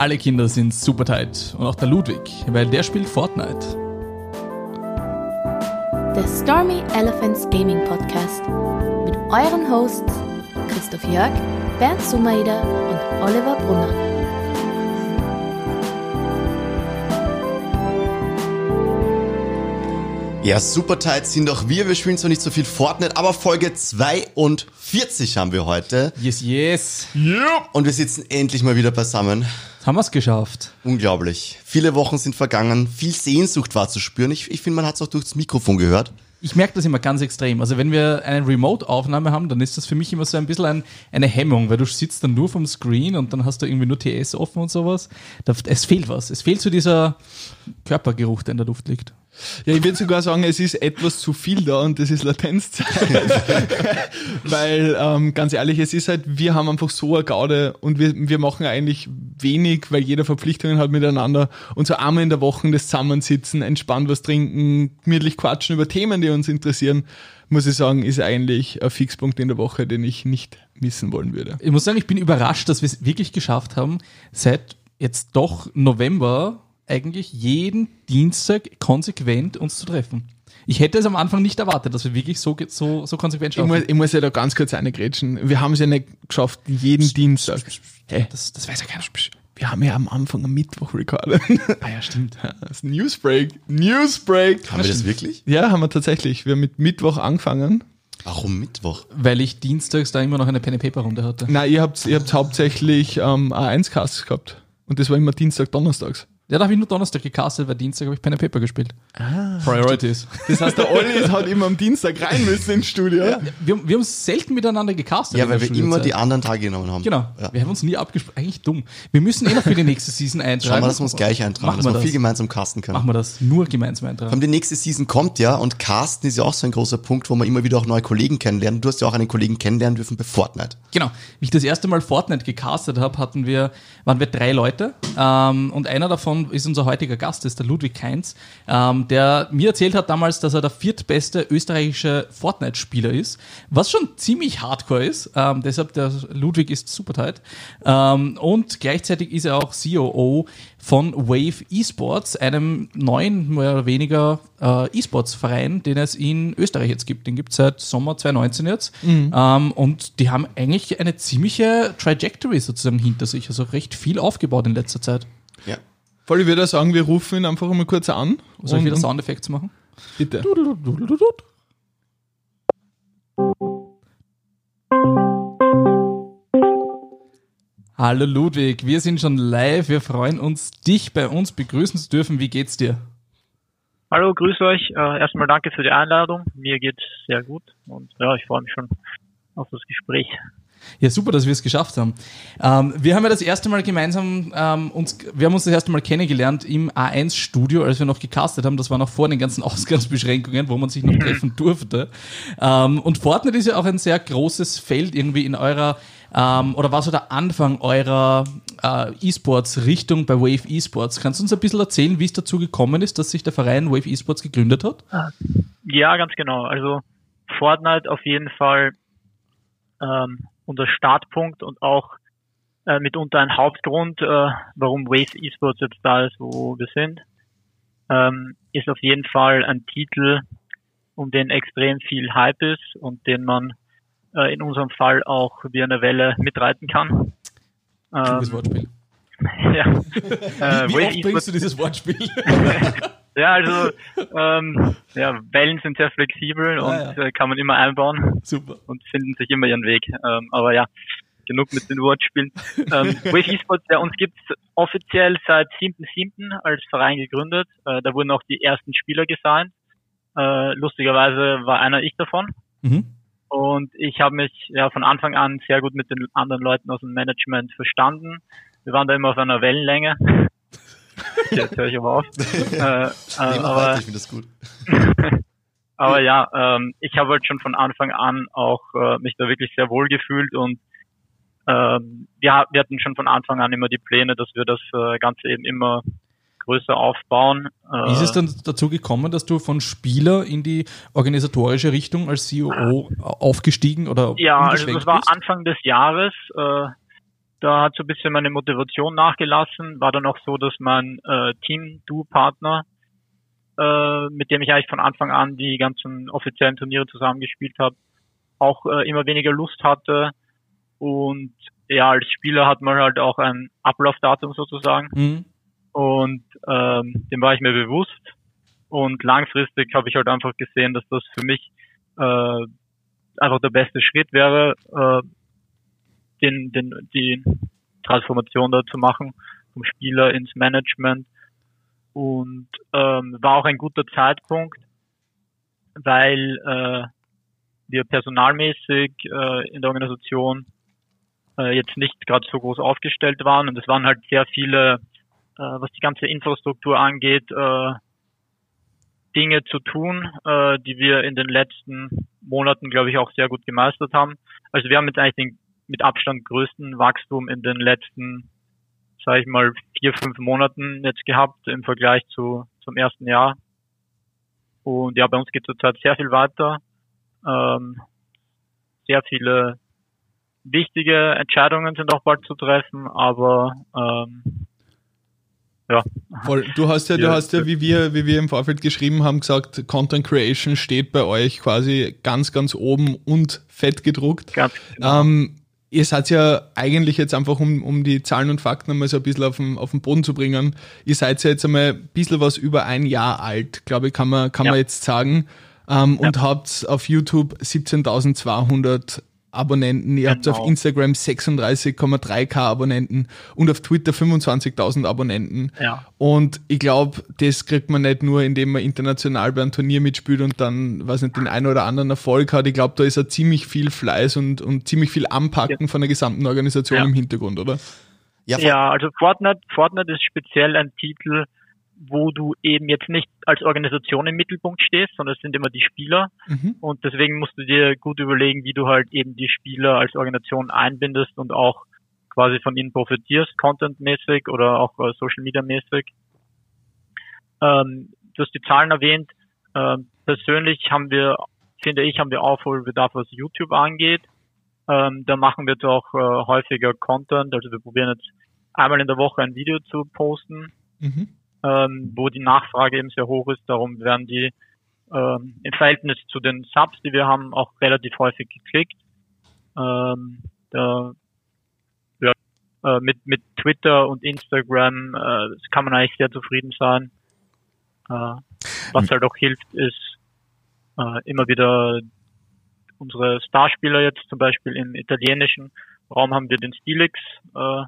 Alle Kinder sind super tight und auch der Ludwig, weil der spielt Fortnite. Der Stormy Elephants Gaming Podcast mit euren Hosts Christoph Jörg, Bernd Sumaida und Oliver Brunner. Ja, super tight sind auch wir. Wir spielen zwar nicht so viel Fortnite, aber Folge 42 haben wir heute. Yes, yes. Und wir sitzen endlich mal wieder beisammen. Haben wir es geschafft. Unglaublich. Viele Wochen sind vergangen. Viel Sehnsucht war zu spüren. Ich, ich finde, man hat es auch durchs Mikrofon gehört. Ich merke das immer ganz extrem. Also wenn wir eine Remote-Aufnahme haben, dann ist das für mich immer so ein bisschen ein, eine Hemmung, weil du sitzt dann nur vom Screen und dann hast du irgendwie nur TS offen und sowas. Da, es fehlt was. Es fehlt so dieser Körpergeruch, der in der Luft liegt. Ja, ich würde sogar sagen, es ist etwas zu viel da und das ist Latenzzeit. weil, ähm, ganz ehrlich, es ist halt, wir haben einfach so eine Gaude und wir, wir machen eigentlich wenig, weil jeder Verpflichtungen hat miteinander und so einmal in der Woche das Zusammensitzen, entspannt was trinken, gemütlich quatschen über Themen, die uns interessieren, muss ich sagen, ist eigentlich ein Fixpunkt in der Woche, den ich nicht missen wollen würde. Ich muss sagen, ich bin überrascht, dass wir es wirklich geschafft haben, seit jetzt doch November eigentlich jeden Dienstag konsequent uns zu treffen. Ich hätte es am Anfang nicht erwartet, dass wir wirklich so, so, so konsequent Ich schaffen. muss, ich muss ja da ganz kurz reingrätschen. Wir haben es ja nicht geschafft, jeden Dienstag. Hey, Das, das weiß ja keiner. wir haben ja am Anfang am Mittwoch recorded. Ah ja, stimmt. Das ist Newsbreak. Newsbreak. Haben wir das wirklich? Ja, haben wir tatsächlich. Wir haben mit Mittwoch angefangen. Warum Mittwoch? Weil ich dienstags da immer noch eine Pen-and-Paper-Runde hatte. Nein, ihr habt, ihr habt hauptsächlich ähm, A1-Casts gehabt. Und das war immer Dienstag, Donnerstags. Ja, da habe ich nur Donnerstag gecastet, weil Dienstag habe ich Pen and Paper gespielt. Priorities. Das heißt, der Olli hat immer am Dienstag rein müssen ins Studio. Wir, wir haben selten miteinander gecastet. Ja, weil wir immer die anderen Tage genommen haben. Genau. Ja. Wir haben uns nie abgesprochen. Eigentlich dumm. Wir müssen eh noch für die nächste Season eintragen. Schauen wir, dass wir uns gleich eintragen, Machen dass wir das. viel gemeinsam casten können. Machen wir das. Nur gemeinsam Vor eintragen. allem die nächste Season kommt ja und Casten ist ja auch so ein großer Punkt, wo man immer wieder auch neue Kollegen kennenlernt. Du hast ja auch einen Kollegen kennenlernen dürfen bei Fortnite. Genau. Wie ich das erste Mal Fortnite gecastet habe, hatten wir, waren wir drei Leute. Ähm, und einer davon ist unser heutiger Gast, das ist der Ludwig Keinz, ähm, der mir erzählt hat damals, dass er der viertbeste österreichische Fortnite-Spieler ist, was schon ziemlich hardcore ist. Ähm, deshalb, der Ludwig ist super tight. Ähm, und gleichzeitig ist er auch COO von Wave Esports, einem neuen, mehr oder weniger äh, E-Sports-Verein, den es in Österreich jetzt gibt. Den gibt es seit Sommer 2019 jetzt. Ähm, und die haben eigentlich eine ziemliche Trajectory sozusagen hinter sich, also recht viel aufgebaut in letzter Zeit. Ja. Voll, ich würde sagen, wir rufen ihn einfach mal kurz an. Soll ich wieder und- Soundeffekte machen? Bitte. Hallo Ludwig, wir sind schon live. Wir freuen uns, dich bei uns begrüßen zu dürfen. Wie geht's dir? Hallo, grüß euch. Äh, erstmal danke für die Einladung. Mir geht's sehr gut und ja, ich freue mich schon auf das Gespräch. Ja, super, dass wir es geschafft haben. Ähm, wir haben ja das erste Mal gemeinsam ähm, uns, wir haben uns das erste Mal kennengelernt im A1-Studio, als wir noch gecastet haben. Das war noch vor den ganzen Ausgangsbeschränkungen, wo man sich noch treffen durfte. Ähm, und Fortnite ist ja auch ein sehr großes Feld irgendwie in eurer, ähm, oder war so der Anfang eurer äh, E-Sports-Richtung bei Wave Esports. Kannst du uns ein bisschen erzählen, wie es dazu gekommen ist, dass sich der Verein Wave Esports gegründet hat? Ja, ganz genau. Also Fortnite auf jeden Fall ähm, unser Startpunkt und auch äh, mitunter ein Hauptgrund, äh, warum Wave Esports jetzt da ist, wo wir sind, ähm, ist auf jeden Fall ein Titel, um den extrem viel Hype ist und den man äh, in unserem Fall auch wie eine Welle mitreiten kann. Ähm, Wortspiel. ja. Äh, Wie Wave oft bringst du dieses Wortspiel? Ja, also ähm, ja, Wellen sind sehr flexibel und Ah, ja. äh, kann man immer einbauen super. und finden sich immer ihren Weg. Ähm, aber ja, genug mit den Wortspielen. Ähm, Wave Esports, ja, uns gibt's offiziell seit 7.7. als Verein gegründet. Äh, da wurden auch die ersten Spieler gesigned. Äh, lustigerweise war einer ich davon. Mhm. Und ich habe mich ja von Anfang an sehr gut mit den anderen Leuten aus dem Management verstanden. Wir waren da immer auf einer Wellenlänge. Jetzt höre ich aber auf. äh, äh, aber, weiter, ich finde das gut. aber ja, ähm, ich habe halt schon von Anfang an auch äh, mich da wirklich sehr wohl gefühlt und ähm, wir, wir hatten schon von Anfang an immer die Pläne, dass wir das äh, Ganze eben immer größer aufbauen. Äh, Wie ist es dann dazu gekommen, dass du von Spieler in die organisatorische Richtung als COO aufgestiegen oder Ja, also das war bist? Anfang des Jahres. Äh, da hat so ein bisschen meine Motivation nachgelassen. War dann auch so, dass mein äh, Team-Du-Partner, äh, mit dem ich eigentlich von Anfang an die ganzen offiziellen Turniere zusammengespielt habe, auch äh, immer weniger Lust hatte. Und ja, als Spieler hat man halt auch ein Ablaufdatum sozusagen. Mhm. Und ähm, dem war ich mir bewusst. Und langfristig habe ich halt einfach gesehen, dass das für mich äh, einfach der beste Schritt wäre, äh, den, den, die Transformation da zu machen, vom Spieler ins Management. Und ähm, war auch ein guter Zeitpunkt, weil äh, wir personalmäßig äh, in der Organisation äh, jetzt nicht gerade so groß aufgestellt waren und es waren halt sehr viele, äh, was die ganze Infrastruktur angeht, äh, Dinge zu tun, äh, die wir in den letzten Monaten, glaube ich, auch sehr gut gemeistert haben. Also wir haben jetzt eigentlich den mit Abstand größten Wachstum in den letzten, sage ich mal, vier, fünf Monaten jetzt gehabt im Vergleich zu zum ersten Jahr. Und ja, bei uns geht zurzeit sehr viel weiter. Ähm, sehr viele wichtige Entscheidungen sind auch bald zu treffen, aber ähm, ja. Voll. Du hast ja, du ja. hast ja, wie wir, wie wir im Vorfeld geschrieben haben, gesagt, Content Creation steht bei euch quasi ganz, ganz oben und fett gedruckt. Ganz genau. Ähm, ihr seid ja eigentlich jetzt einfach, um, um die Zahlen und Fakten einmal so ein bisschen auf den, auf den Boden zu bringen, ihr seid ja jetzt einmal ein bisschen was über ein Jahr alt, glaube ich, kann man, kann ja. man jetzt sagen. Ähm, ja. Und habt auf YouTube 17.200 Abonnenten, ihr genau. habt auf genau. Instagram 36,3k Abonnenten und auf Twitter 25.000 Abonnenten. Ja. Und ich glaube, das kriegt man nicht nur, indem man international bei einem Turnier mitspielt und dann, weiß nicht, den einen oder anderen Erfolg hat. Ich glaube, da ist ja ziemlich viel Fleiß und, und ziemlich viel Anpacken ja. von der gesamten Organisation ja. im Hintergrund, oder? Ja, ja, also Fortnite, Fortnite ist speziell ein Titel, wo du eben jetzt nicht als Organisation im Mittelpunkt stehst, sondern es sind immer die Spieler. Mhm. Und deswegen musst du dir gut überlegen, wie du halt eben die Spieler als Organisation einbindest und auch quasi von ihnen profitierst, contentmäßig oder auch äh, Social Media mäßig. Ähm, du hast die Zahlen erwähnt. Ähm, persönlich haben wir, finde ich, haben wir Aufholbedarf, was YouTube angeht. Ähm, da machen wir doch äh, häufiger Content. Also wir probieren jetzt einmal in der Woche ein Video zu posten. Mhm ähm, wo die Nachfrage eben sehr hoch ist. Darum werden die ähm, im Verhältnis zu den Subs, die wir haben, auch relativ häufig geklickt. Ähm, da, ja, äh, mit, mit Twitter und Instagram äh, kann man eigentlich sehr zufrieden sein. Äh, was halt auch hilft, ist äh, immer wieder unsere Starspieler jetzt zum Beispiel im italienischen Raum haben wir den Stilix, äh,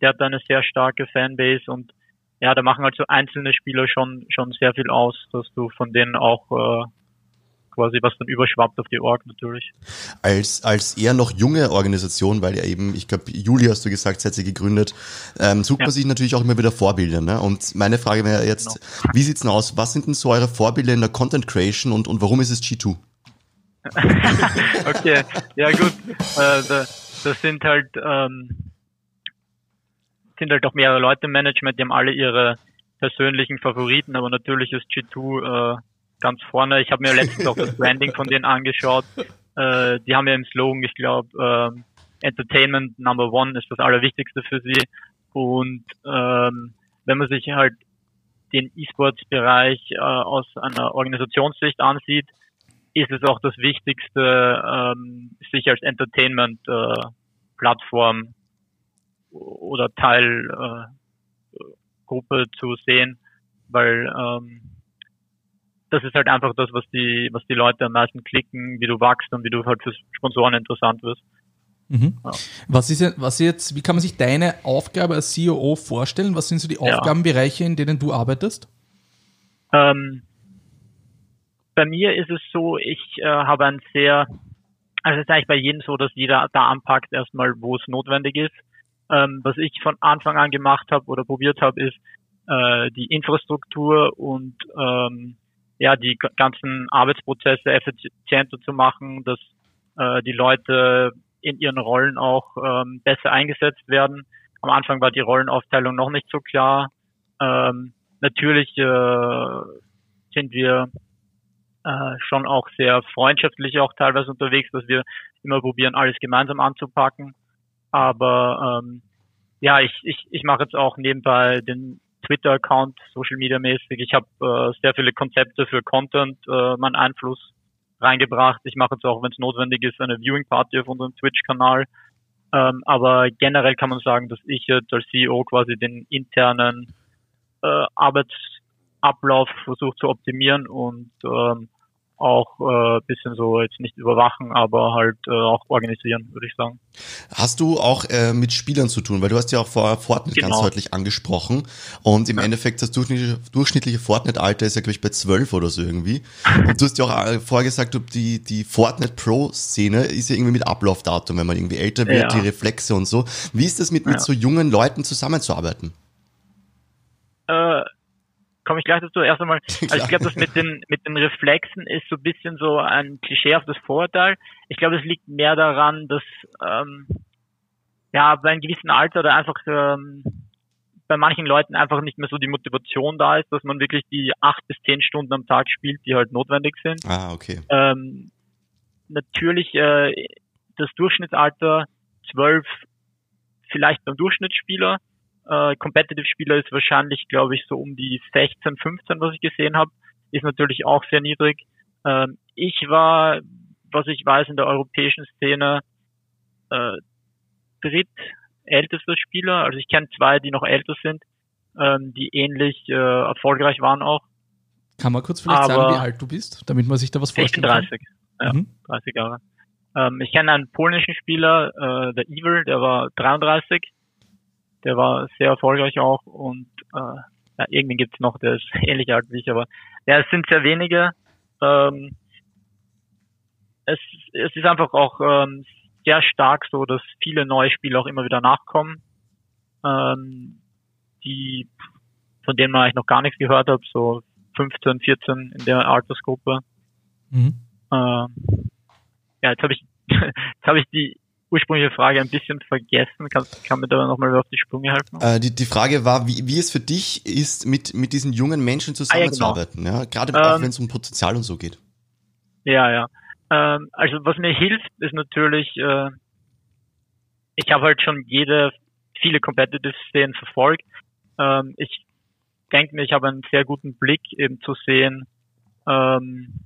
der hat eine sehr starke Fanbase und ja, da machen halt so einzelne Spieler schon, schon sehr viel aus, dass du von denen auch äh, quasi was dann überschwappt auf die Org natürlich. Als, als eher noch junge Organisation, weil ja eben, ich glaube, Juli hast du gesagt, hat sie gegründet, ähm, sucht ja. man sich natürlich auch immer wieder Vorbilder. Ne? Und meine Frage wäre jetzt, genau. wie sieht's denn aus? Was sind denn so eure Vorbilder in der Content Creation und, und warum ist es G2? okay, ja gut. Äh, das, das sind halt ähm, sind halt auch mehrere Leute im Management, die haben alle ihre persönlichen Favoriten, aber natürlich ist G2 äh, ganz vorne. Ich habe mir letztens auch das Branding von denen angeschaut. Äh, die haben ja im Slogan, ich glaube, äh, Entertainment Number One ist das Allerwichtigste für sie. Und ähm, wenn man sich halt den E-Sports-Bereich äh, aus einer Organisationssicht ansieht, ist es auch das Wichtigste, ähm, sich als Entertainment-Plattform oder Teilgruppe äh, zu sehen, weil ähm, das ist halt einfach das, was die, was die Leute am meisten klicken, wie du wachst und wie du halt für Sponsoren interessant wirst. Mhm. Ja. Was ist was jetzt, wie kann man sich deine Aufgabe als CEO vorstellen? Was sind so die ja. Aufgabenbereiche, in denen du arbeitest? Ähm, bei mir ist es so, ich äh, habe ein sehr, also es ist eigentlich bei jedem so, dass jeder da anpackt erstmal, wo es notwendig ist. Ähm, was ich von Anfang an gemacht habe oder probiert habe, ist äh, die Infrastruktur und ähm, ja die ganzen Arbeitsprozesse effizienter zu machen, dass äh, die Leute in ihren Rollen auch ähm, besser eingesetzt werden. Am Anfang war die Rollenaufteilung noch nicht so klar. Ähm, natürlich äh, sind wir äh, schon auch sehr freundschaftlich auch teilweise unterwegs, dass wir immer probieren, alles gemeinsam anzupacken. Aber ähm, ja, ich, ich, ich mache jetzt auch nebenbei den Twitter-Account, Social Media mäßig. Ich habe äh, sehr viele Konzepte für Content, äh, meinen Einfluss reingebracht. Ich mache jetzt auch, wenn es notwendig ist, eine Viewing Party auf unserem Twitch-Kanal. Ähm, aber generell kann man sagen, dass ich jetzt als CEO quasi den internen äh, Arbeitsablauf versuche zu optimieren und ähm, auch äh, bisschen so jetzt nicht überwachen, aber halt äh, auch organisieren, würde ich sagen. Hast du auch äh, mit Spielern zu tun, weil du hast ja auch vorher Fortnite genau. ganz deutlich angesprochen und im ja. Endeffekt das durchschnittliche, durchschnittliche Fortnite-Alter ist ja glaube ich bei zwölf oder so irgendwie. Und du hast ja auch äh, vorher gesagt, die, die Fortnite Pro-Szene ist ja irgendwie mit Ablaufdatum, wenn man irgendwie älter wird, ja. die Reflexe und so. Wie ist das mit, mit so jungen Leuten zusammenzuarbeiten? Äh, komme ich gleich dazu. Erst einmal, also ich glaube, das mit den, mit den Reflexen ist so ein bisschen so ein klischeehaftes Vorurteil. Ich glaube, es liegt mehr daran, dass ähm, ja bei einem gewissen Alter oder einfach ähm, bei manchen Leuten einfach nicht mehr so die Motivation da ist, dass man wirklich die acht bis zehn Stunden am Tag spielt, die halt notwendig sind. Ah, okay. Ähm, natürlich äh, das Durchschnittsalter zwölf vielleicht beim Durchschnittsspieler, äh, Competitive-Spieler ist wahrscheinlich, glaube ich, so um die 16, 15, was ich gesehen habe. Ist natürlich auch sehr niedrig. Ähm, ich war, was ich weiß, in der europäischen Szene äh, drittältester Spieler. Also ich kenne zwei, die noch älter sind, ähm, die ähnlich äh, erfolgreich waren auch. Kann man kurz vielleicht Aber sagen, wie alt du bist, damit man sich da was vorstellen kann? Ich bin 30, ja, mhm. 30 Jahre. Ähm, ich kenne einen polnischen Spieler, äh, der Evil, der war 33 der war sehr erfolgreich auch und äh, ja, irgendwie gibt's noch, der ist ähnlich alt wie ich, aber ja, es sind sehr wenige. Ähm, es, es ist einfach auch ähm, sehr stark so, dass viele neue Spieler auch immer wieder nachkommen, ähm, die von denen man eigentlich noch gar nichts gehört hat, so 15, 14 in der Altersgruppe. Mhm. Ähm, ja, jetzt habe ich jetzt habe ich die ursprüngliche Frage ein bisschen vergessen. Kann, kann mir da nochmal auf die Sprünge helfen? Äh, die, die Frage war, wie, wie es für dich ist, mit, mit diesen jungen Menschen zusammenzuarbeiten, ah, ja, genau. ja? gerade ähm, auch wenn es um Potenzial und so geht. Ja, ja. Ähm, also was mir hilft, ist natürlich, äh, ich habe halt schon jede, viele Competitive-Szenen verfolgt. Ähm, ich denke mir, ich habe einen sehr guten Blick eben zu sehen, ähm,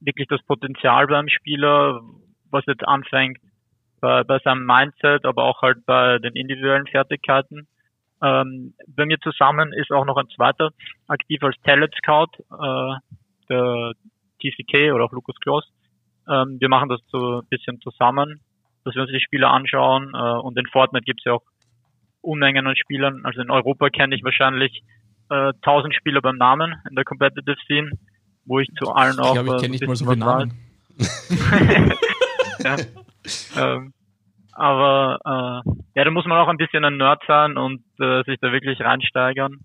wirklich das Potenzial beim Spieler, was jetzt anfängt bei, bei seinem Mindset, aber auch halt bei den individuellen Fertigkeiten. Ähm, bei mir zusammen ist auch noch ein zweiter aktiv als Talent Scout, äh, der TCK oder auch Lukas Kloss. Ähm, wir machen das so ein bisschen zusammen, dass wir uns die Spieler anschauen äh, und in Fortnite gibt es ja auch Unmengen an Spielern. Also in Europa kenne ich wahrscheinlich äh, 1000 Spieler beim Namen in der Competitive Scene, wo ich zu allen ich auch. Ich glaube, ich kenne nicht mal so viele Namen. ja. ähm, aber äh, ja, da muss man auch ein bisschen ein Nerd sein und äh, sich da wirklich reinsteigern.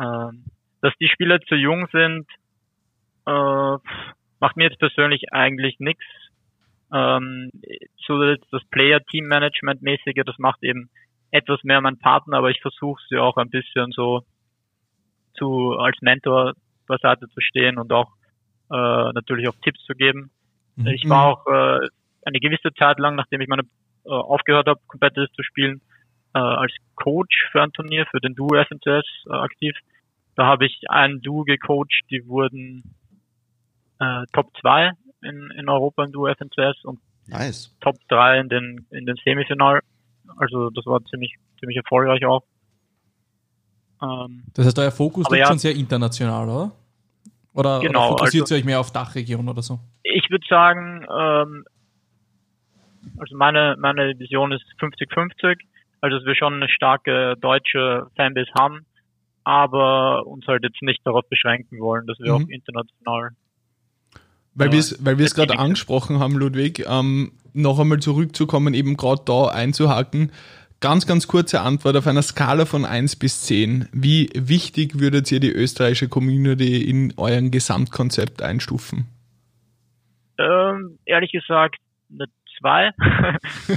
Ähm, dass die Spieler zu jung sind, äh, macht mir jetzt persönlich eigentlich nichts. Ähm, so das Player-Team-Management-mäßige, das macht eben etwas mehr mein Partner, aber ich versuche sie auch ein bisschen so zu als Mentor beiseite zu stehen und auch äh, natürlich auch Tipps zu geben. Mhm. Ich war auch äh, eine gewisse Zeit lang, nachdem ich meine äh, aufgehört habe, Competitive zu spielen, äh, als Coach für ein Turnier, für den Duo FNCS äh, aktiv. Da habe ich ein Duo gecoacht, die wurden äh, Top 2 in, in Europa im Duo FNCS und nice. Top 3 in den, in den Semifinal. Also das war ziemlich, ziemlich erfolgreich auch. Ähm, das heißt, euer Fokus liegt ja, schon sehr international, oder? Oder, genau, oder fokussiert also, ihr euch mehr auf Dachregion oder so? Ich würde sagen, ähm, also meine, meine Vision ist 50-50, also dass wir schon eine starke deutsche Fanbase haben, aber uns halt jetzt nicht darauf beschränken wollen, dass wir mhm. auch international weil wir es weil wir es gerade angesprochen haben, Ludwig, ähm, noch einmal zurückzukommen, eben gerade da einzuhaken. Ganz, ganz kurze Antwort auf einer Skala von 1 bis 10. Wie wichtig würdet ihr die österreichische Community in euren Gesamtkonzept einstufen? Ähm, ehrlich gesagt, eine zwei.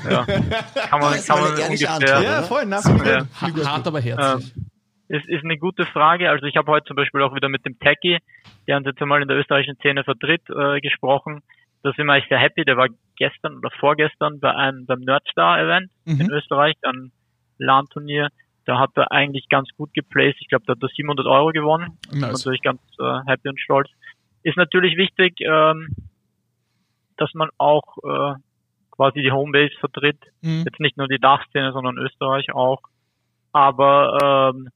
ja. Kann man, kann man ungefähr. Antwort, ja, voll, nach ja. Hart, aber herzlich. Ähm, ist, ist eine gute Frage. Also ich habe heute zum Beispiel auch wieder mit dem Techie, der uns jetzt einmal in der österreichischen Szene vertritt, äh, gesprochen. da sind wir echt sehr happy. Der war gestern oder vorgestern bei einem beim Nerdstar-Event Mhm. in Österreich, ein LAN-Turnier. Da hat er eigentlich ganz gut geplaced. Ich glaube, da hat er 700 Euro gewonnen. Nice. Natürlich ganz äh, happy und stolz. Ist natürlich wichtig, ähm, dass man auch äh, quasi die Homebase vertritt. Mhm. Jetzt nicht nur die Dachszene, sondern Österreich auch. Aber ähm,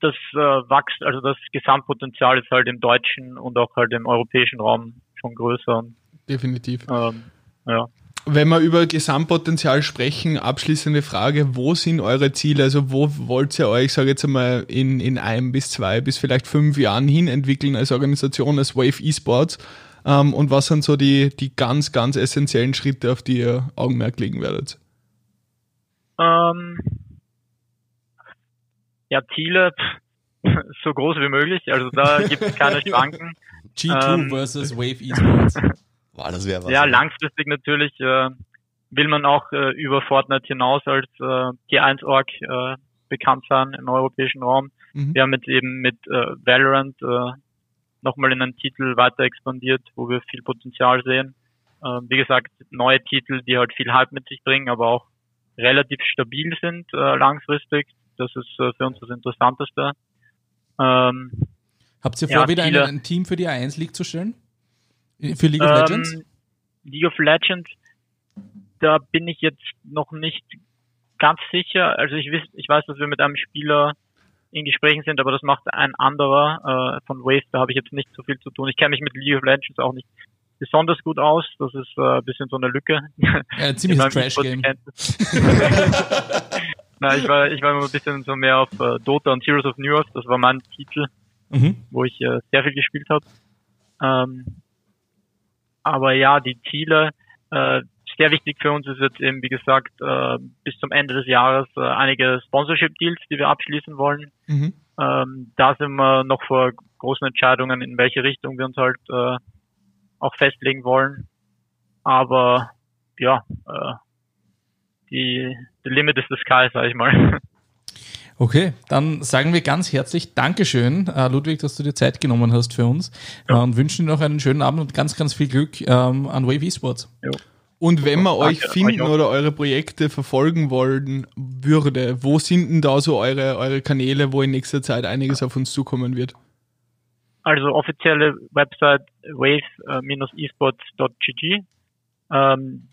das äh, wächst, also das Gesamtpotenzial ist halt im deutschen und auch halt im europäischen Raum schon größer. Definitiv. ähm, ja. Wenn wir über Gesamtpotenzial sprechen, abschließende Frage, wo sind eure Ziele? Also wo wollt ihr euch, sage jetzt einmal, in, in ein bis zwei bis vielleicht fünf Jahren hin entwickeln als Organisation, als Wave Esports? Ähm, und was sind so die, die ganz, ganz essentiellen Schritte, auf die ihr Augenmerk legen werdet? Ähm, ja, Ziele pff, so groß wie möglich. Also da gibt es keine Schranken. G2 Ähm. versus Wave Esports. Wow, das wäre was. Ja, langfristig natürlich äh, will man auch äh, über Fortnite hinaus als äh, T1-Org äh, bekannt sein im europäischen Raum. Mhm. Wir haben jetzt eben mit äh, Valorant äh, nochmal in einen Titel weiter expandiert, wo wir viel Potenzial sehen. Äh, wie gesagt, neue Titel, die halt viel Hype mit sich bringen, aber auch relativ stabil sind äh, langfristig. Das ist äh, für uns das Interessanteste. Ähm, Habt ihr Ja, vor, wieder ein, viele. ein Team für die A1 League zu stellen? Für League of Legends? Ähm, League of Legends, da bin ich jetzt noch nicht ganz sicher. Also ich, wiss, ich weiß, dass wir mit einem Spieler in Gesprächen sind, aber das macht ein anderer äh, von Wave. Da habe ich jetzt nicht so viel zu tun. Ich kenne mich mit League of Legends auch nicht besonders gut aus. Das ist äh, ein bisschen so eine Lücke. Ja, meinem Trash-Game. Na, ich war, ich war immer ein bisschen so mehr auf äh, Dota und Heroes of New Earth. Das war mein Titel Mhm. wo ich äh, sehr viel gespielt habe. Ähm, aber ja, die Ziele, äh, sehr wichtig für uns ist jetzt eben, wie gesagt, äh, bis zum Ende des Jahres äh, einige Sponsorship-Deals, die wir abschließen wollen. Mhm. Ähm, da sind wir noch vor großen Entscheidungen, in welche Richtung wir uns halt äh, auch festlegen wollen. Aber ja, äh, die the limit is the sky, sag ich mal. Okay, dann sagen wir ganz herzlich Dankeschön, äh, Ludwig, dass du dir Zeit genommen hast für uns äh, und wünschen dir noch einen schönen Abend und ganz, ganz viel Glück ähm, an Wave Esports. Und wenn man euch finden oder eure Projekte verfolgen wollen würde, wo sind denn da so eure, eure Kanäle, wo in nächster Zeit einiges auf uns zukommen wird? Also offizielle Website wave-esports.gg. Ähm,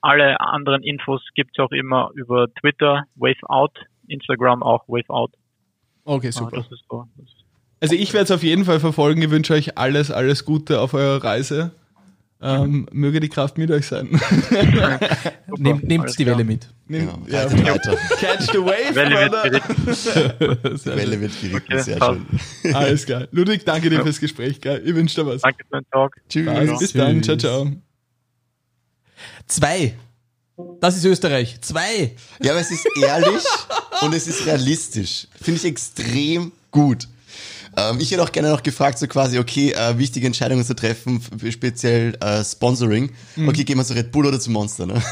alle anderen Infos gibt's auch immer über Twitter, WaveOut, Instagram auch WaveOut. Okay, Ah, super. ist so. Also ich werde es auf jeden Fall verfolgen. Ich wünsche euch alles, alles Gute auf eurer Reise. Ähm, möge die Kraft mit euch sein. Nehm, nehmt die. Welle mit. Nimm- Ja, ja. weiter. Catch the wave, Welle wird Brother. geritten. Die Welle wird geritten, Okay, sehr passt. schön. Alles klar. Ludwig, danke dir fürs Gespräch. Gell? Ich wünsche dir was. Danke für den Talk. Tschüss. Passt. Bis dann. Ciao, Tschüss. ciao. Zwei. Das ist Österreich. Zwei. Ja, aber es ist ehrlich und es ist realistisch. Finde ich extrem gut. Ähm, ich hätte auch gerne noch gefragt, so quasi, okay, äh, wichtige Entscheidungen zu treffen, speziell äh, Sponsoring. Mhm. Okay, gehen wir zu Red Bull oder zu Monster, ne?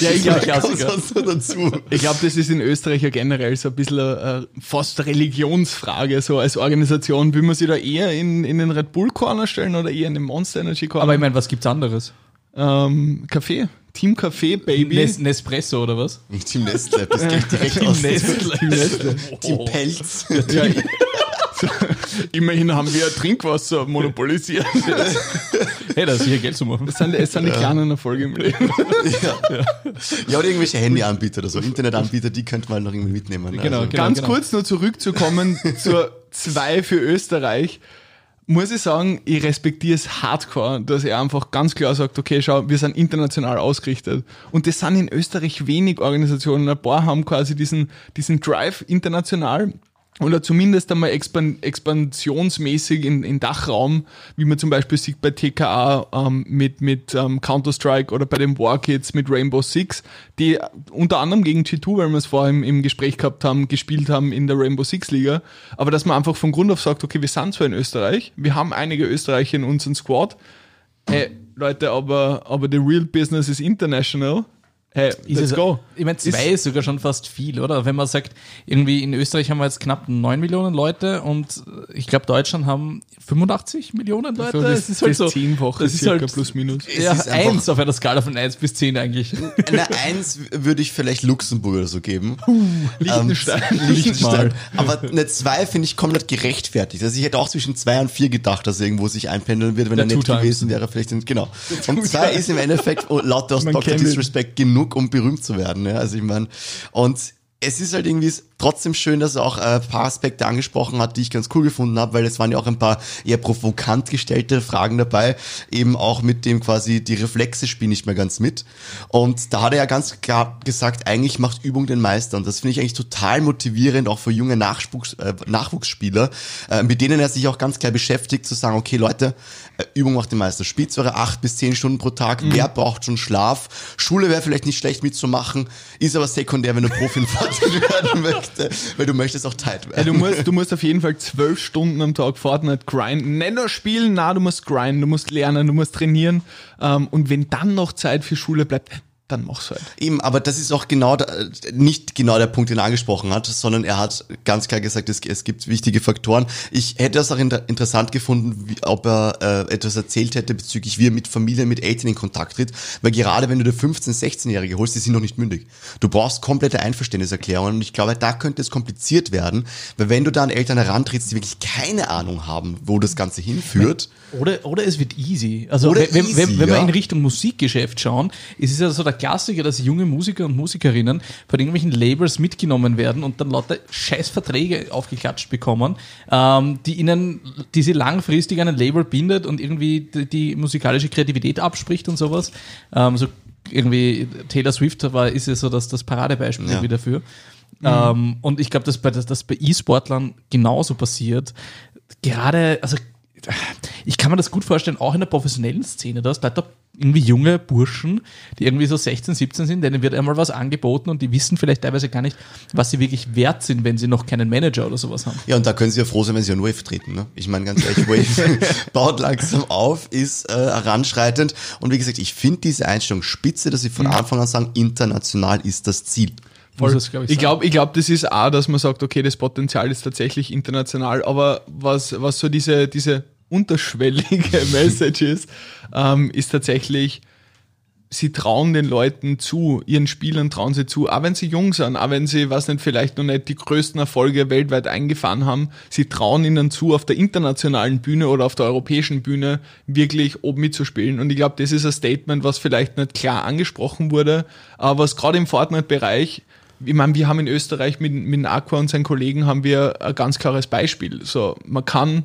Ja, ich glaube, ich glaub, das ist in Österreich ja generell so ein bisschen äh, fast Religionsfrage. So als Organisation, will man sich da eher in, in den Red Bull Corner stellen oder eher in den Monster Energy Corner? Aber ich meine, was gibt's anderes? ähm, Kaffee. Team Kaffee, Baby. Nes Nespresso oder was? Team Nestle, das geht direkt Team aus. Nestle. Team Nestle. Team Pelz. Ja, so, immerhin haben wir Trinkwasser monopolisiert. Hey, da ist hier Geld zu machen. Das sind, sind die kleinen Erfolge im Leben. Ja, oder irgendwelche Handyanbieter oder so, Internetanbieter, die könnte man noch irgendwie mitnehmen. ne? Genau, also, genau. Ganz kurz nur zurückzukommen zur 2 für Österreich. Muss ich sagen, ich respektiere es hardcore, dass er einfach ganz klar sagt, okay, schau, wir sind international ausgerichtet. Und das sind in Österreich wenig Organisationen. Ein paar haben quasi diesen, diesen Drive international oder zumindest einmal expan expansionsmäßig in, in Dachraum, wie man zum Beispiel sieht bei TKA ähm, mit, mit ähm, Counter-Strike oder bei den Warkids mit Rainbow Six, die unter anderem gegen G2, weil wir es vorher im, im Gespräch gehabt haben, gespielt haben in der Rainbow Six Liga. Aber dass man einfach von Grund auf sagt, okay, wir sind zwar in Österreich, wir haben einige Österreicher in unserem Squad, hey, Leute, aber, aber the real business is international. Hey, Ist let's es, go. Ich meine, zwei ist, sogar schon fast viel, oder? Wenn man sagt, irgendwie in Österreich haben wir jetzt knapp 9 Millionen Leute und ich glaube, Deutschland haben 85 Millionen Leute. Also das, Es ist halt das so. Zehnfache das ist circa halt- plus minus. Es Ja, ist eins auf einer Skala von 1 bis 10 eigentlich. Eine Eins würde ich vielleicht Luxemburg oder so geben. Liechtenstein. Ähm, Liechtenstein. mal. Aber eine 2 finde ich komplett gerechtfertigt. Also ich hätte auch zwischen 2 und 4 gedacht, dass irgendwo sich einpendeln wird, wenn Der er Times. gewesen wäre. Vielleicht in, genau. Und 2 ist im Endeffekt oh, laut aus Man Dr. Disrespect genug, um berühmt zu werden. Ja? Also ich meine, und es ist halt irgendwie trotzdem schön, dass er auch äh, ein paar Aspekte angesprochen hat, die ich ganz cool gefunden habe, weil es waren ja auch ein paar eher provokant gestellte Fragen dabei, eben auch mit dem quasi, die Reflexe spielen nicht mehr ganz mit. Und da hat er ja ganz klar gesagt, eigentlich macht Übung den Meister. Und das finde ich eigentlich total motivierend, auch für junge Nachwuchs, äh, Nachwuchsspieler, äh, mit denen er sich auch ganz klar beschäftigt, zu sagen, okay Leute, äh, Übung macht den Meister. Spielt eure acht bis zehn Stunden pro Tag, wer braucht schon Schlaf? Schule wäre vielleicht nicht schlecht mitzumachen, ist aber sekundär, wenn du Profi in werden möchte, weil du möchtest auch tight werden. du, musst, du musst auf jeden Fall zwölf Stunden am Tag Fortnite grinden. Nicht nur spielen, na, du musst grinden, du musst lernen, du musst trainieren. Ähm, und wenn dann noch Zeit für Schule bleibt, dann mach's halt. Eben, aber das ist auch genau der, nicht genau der Punkt, den er angesprochen hat, sondern er hat ganz klar gesagt, es, es gibt wichtige Faktoren. Ich hätte das auch inter, interessant gefunden, wie, ob er äh, etwas erzählt hätte bezüglich, wie er mit Familien, mit Eltern in Kontakt tritt, weil gerade wenn du dir 15-, 16-Jährige holst, die sind noch nicht mündig. Du brauchst komplette Einverständniserklärungen und ich glaube, da könnte es kompliziert werden, weil wenn du da an Eltern herantrittst, die wirklich keine Ahnung haben, wo das Ganze hinführt, Oder, oder es wird easy. Also Oder wenn, easy, wenn, wenn ja. wir in Richtung Musikgeschäft schauen, ist es ja so der Klassiker, dass junge Musiker und Musikerinnen von irgendwelchen Labels mitgenommen werden und dann lauter scheiß Verträge aufgeklatscht bekommen, ähm, die ihnen, die sie langfristig an ein Label bindet und irgendwie die, die musikalische Kreativität abspricht und sowas. Ähm, so irgendwie Taylor Swift war, ist ja so das, das Paradebeispiel Ja. irgendwie dafür. Ähm, und ich glaube, dass bei, dass das bei E-Sportlern genauso passiert. Gerade, also ich kann mir das gut vorstellen, auch in der professionellen Szene, da ist Leute, irgendwie junge Burschen, die irgendwie so 16, 17 sind, denen wird einmal was angeboten und die wissen vielleicht teilweise gar nicht, was sie wirklich wert sind, wenn sie noch keinen Manager oder sowas haben. Ja, und da können sie ja froh sein, wenn sie an Wave treten. Ne? Ich meine, ganz ehrlich, Wave baut langsam auf, ist äh, heranschreitend. Und wie gesagt, ich finde diese Einstellung spitze, dass sie von Anfang an sagen, international ist das Ziel. Es, glaub Ich glaube, ich glaub, das ist auch, dass man sagt, okay, das Potenzial ist tatsächlich international, aber was, was so diese, diese unterschwellige Message ist, ähm, ist tatsächlich, sie trauen den Leuten zu, ihren Spielern trauen sie zu, auch wenn sie jung sind, auch wenn sie, was nicht, vielleicht noch nicht die größten Erfolge weltweit eingefahren haben, sie trauen ihnen zu, auf der internationalen Bühne oder auf der europäischen Bühne wirklich oben mitzuspielen. Und ich glaube, das ist ein Statement, was vielleicht nicht klar angesprochen wurde, aber was gerade im Fortnite-Bereich ich meine, wir haben in Österreich mit, mit Aqua und seinen Kollegen haben wir ein ganz klares Beispiel. So, man kann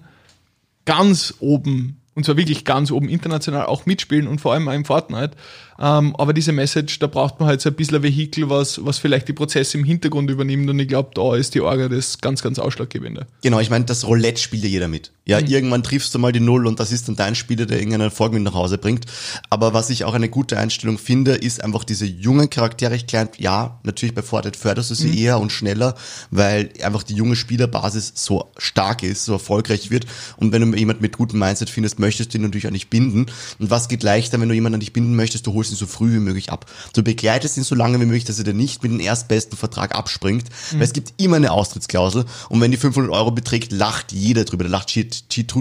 ganz oben, und zwar wirklich ganz oben international auch mitspielen und vor allem auch im Fortnite. Ähm, aber diese Message, da braucht man halt so ein bisschen ein Vehikel, was, was vielleicht die Prozesse im Hintergrund übernimmt und ich glaube, da ist die Orga das ganz, ganz ausschlaggebende. Genau, ich meine, das Roulette spielt ja jeder mit. Ja, irgendwann triffst du mal die Null und das ist dann dein Spieler, der irgendeinen Erfolg mit nach Hause bringt. Aber was ich auch eine gute Einstellung finde, ist einfach diese jungen Charaktere. Ich glaube, ja, natürlich bei Fortnite förderst du sie eher und schneller, weil einfach die junge Spielerbasis so stark ist, so erfolgreich wird. Und wenn du jemand mit gutem Mindset findest, möchtest du ihn natürlich auch nicht binden. Und was geht leichter, wenn du jemanden an dich binden möchtest, du holst ihn so früh wie möglich ab. Du begleitest ihn so lange wie möglich, dass er dir nicht mit dem erstbesten Vertrag abspringt. Weil es gibt immer eine Austrittsklausel. Und wenn die 500 Euro beträgt, lacht jeder drüber. Da lacht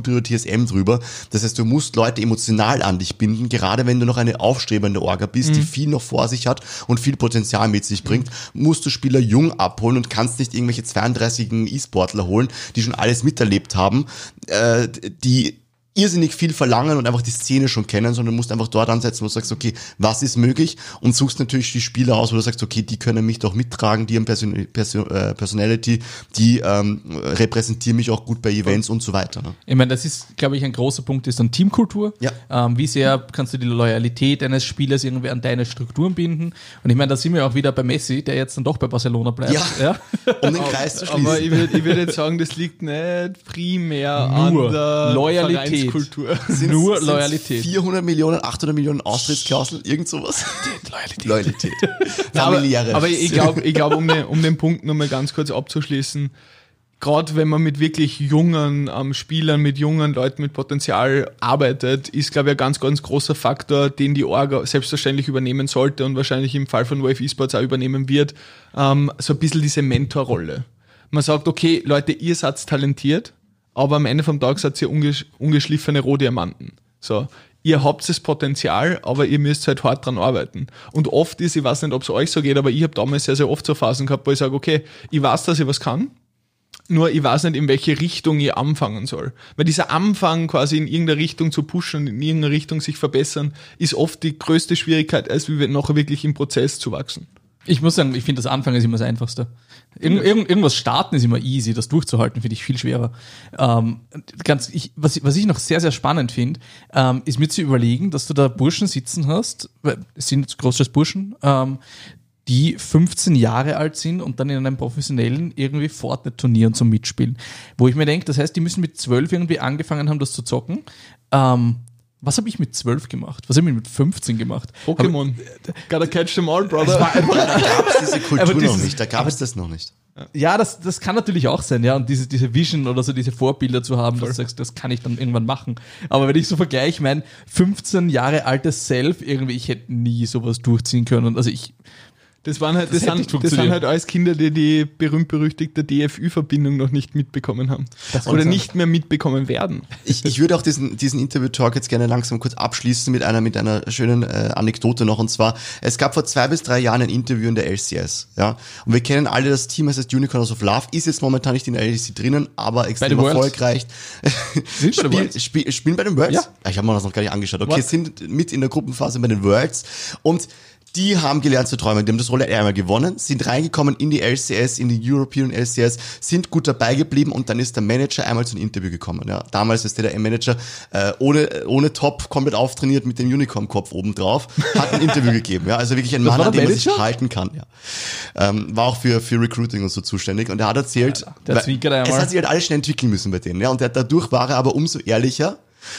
oder TSM drüber. Das heißt, du musst Leute emotional an dich binden, gerade wenn du noch eine aufstrebende Orga bist, die viel noch vor sich hat und viel Potenzial mit sich bringt, musst du Spieler jung abholen und kannst nicht irgendwelche 32-jährigen E-Sportler holen, die schon alles miterlebt haben, äh, die irrsinnig viel verlangen und einfach die Szene schon kennen, sondern du musst einfach dort ansetzen, wo du sagst, okay, was ist möglich und suchst natürlich die Spieler aus, wo du sagst, okay, die können mich doch mittragen, die haben Person, Person, äh, Personality, die ähm, repräsentieren mich auch gut bei Events und so weiter. Ne? Ich meine, das ist, glaube ich, ein großer Punkt, ist dann Teamkultur. Ja. Ähm, wie sehr kannst du die Loyalität eines Spielers irgendwie an deine Strukturen binden? Und ich meine, da sind wir auch wieder bei Messi, der jetzt dann doch bei Barcelona bleibt. Ja. Um den Kreis zu schließen. Aber ich würde würd jetzt sagen, das liegt nicht primär Nur an der Loyalität. Vereinskultur. Sind's- nur sind's Loyalität. 400 Millionen, 800 Millionen Austrittsklauseln, irgend sowas. Loyalität. Loyalität. Aber, Familiäre. aber ich glaube, ich glaub, um, den, um den Punkt nochmal ganz kurz abzuschließen, gerade wenn man mit wirklich jungen ähm, Spielern, mit jungen Leuten mit Potenzial arbeitet, ist, glaube ich, ein ganz, ganz großer Faktor, den die Orga selbstverständlich übernehmen sollte und wahrscheinlich im Fall von Wave Esports auch übernehmen wird, ähm, so ein bisschen diese Mentorrolle. Man sagt, okay, Leute, ihr seid talentiert, aber am Ende vom Tag seid ihr ungesch ungeschliffene Rohdiamanten. So, ihr habt das Potenzial, aber ihr müsst halt hart dran arbeiten. Und oft ist, ich weiß nicht, ob es euch so geht, aber ich habe damals sehr, sehr oft so Phasen gehabt, wo ich sage, okay, ich weiß, dass ich was kann, nur ich weiß nicht, in welche Richtung ich anfangen soll. Weil dieser Anfang quasi in irgendeine Richtung zu pushen und in irgendeine Richtung sich verbessern, ist oft die größte Schwierigkeit, als wie wir nachher wirklich im Prozess zu wachsen. Ich muss sagen, ich finde das Anfang ist immer das Einfachste. Irgend, irgend, irgendwas starten ist immer easy, das durchzuhalten finde ich viel schwerer. Ähm, ganz, ich, was, was ich noch sehr, sehr spannend finde, ähm, ist mir zu überlegen, dass du da Burschen sitzen hast, es sind großes Burschen, ähm, die 15 Jahre alt sind und dann in einem professionellen irgendwie Fortnite-Turnieren zum Mitspielen. Wo ich mir denke, das heißt, die müssen mit 12 irgendwie angefangen haben, das zu zocken. Ähm, was habe ich mit 12 gemacht? Was habe ich mit 15 gemacht? Pokémon. Gotta catch them all, brother. Da gab es diese Kultur Aber noch dieses- nicht, da gab es das noch nicht. Ja, das, das kann natürlich auch sein, ja. Und diese, diese Vision oder so diese Vorbilder zu haben, dass du sagst, das kann ich dann irgendwann machen. Aber wenn ich so vergleiche, mein 15 Jahre altes Self, irgendwie, ich hätte nie sowas durchziehen können. Also ich, Das waren halt, Das das, sind, das sind funktioniert. halt alles Kinder, die die berühmt-berüchtigte DFÜ-Verbindung noch nicht mitbekommen haben. Das Oder nicht mehr mitbekommen werden. Ich, ich würde auch diesen, diesen Interview-Talk jetzt gerne langsam kurz abschließen mit einer, mit einer schönen äh, Anekdote noch. Und zwar, es gab vor zwei bis drei Jahren ein Interview in der LCS. Ja? Und wir kennen alle das Team, es heißt Unicorns of Love, ist jetzt momentan nicht in der LCS drinnen, aber extrem erfolgreich. Sind bei den Worlds? spiel, spielen bei den Worlds? Ja. Ich habe mir das noch gar nicht angeschaut. Okay, What? sind mit in der Gruppenphase bei den Worlds. Und die haben gelernt zu träumen. Die haben das Rolle einmal gewonnen, sind reingekommen in die LCS, in die European LCS, sind gut dabei geblieben und dann ist der Manager einmal zu einem Interview gekommen. Ja. Damals ist der der Manager äh, ohne, ohne Top, komplett auftrainiert mit dem Unicorn-Kopf oben drauf, hat ein Interview gegeben. Ja. Also wirklich ein Mann, an der dem man sich Manager? halten kann. Ja. Ähm, war auch für, für Recruiting und so zuständig und er hat erzählt, zwinkert es hat sich halt alles schnell entwickeln müssen bei denen. Ja. Und der, dadurch war er aber umso ehrlicher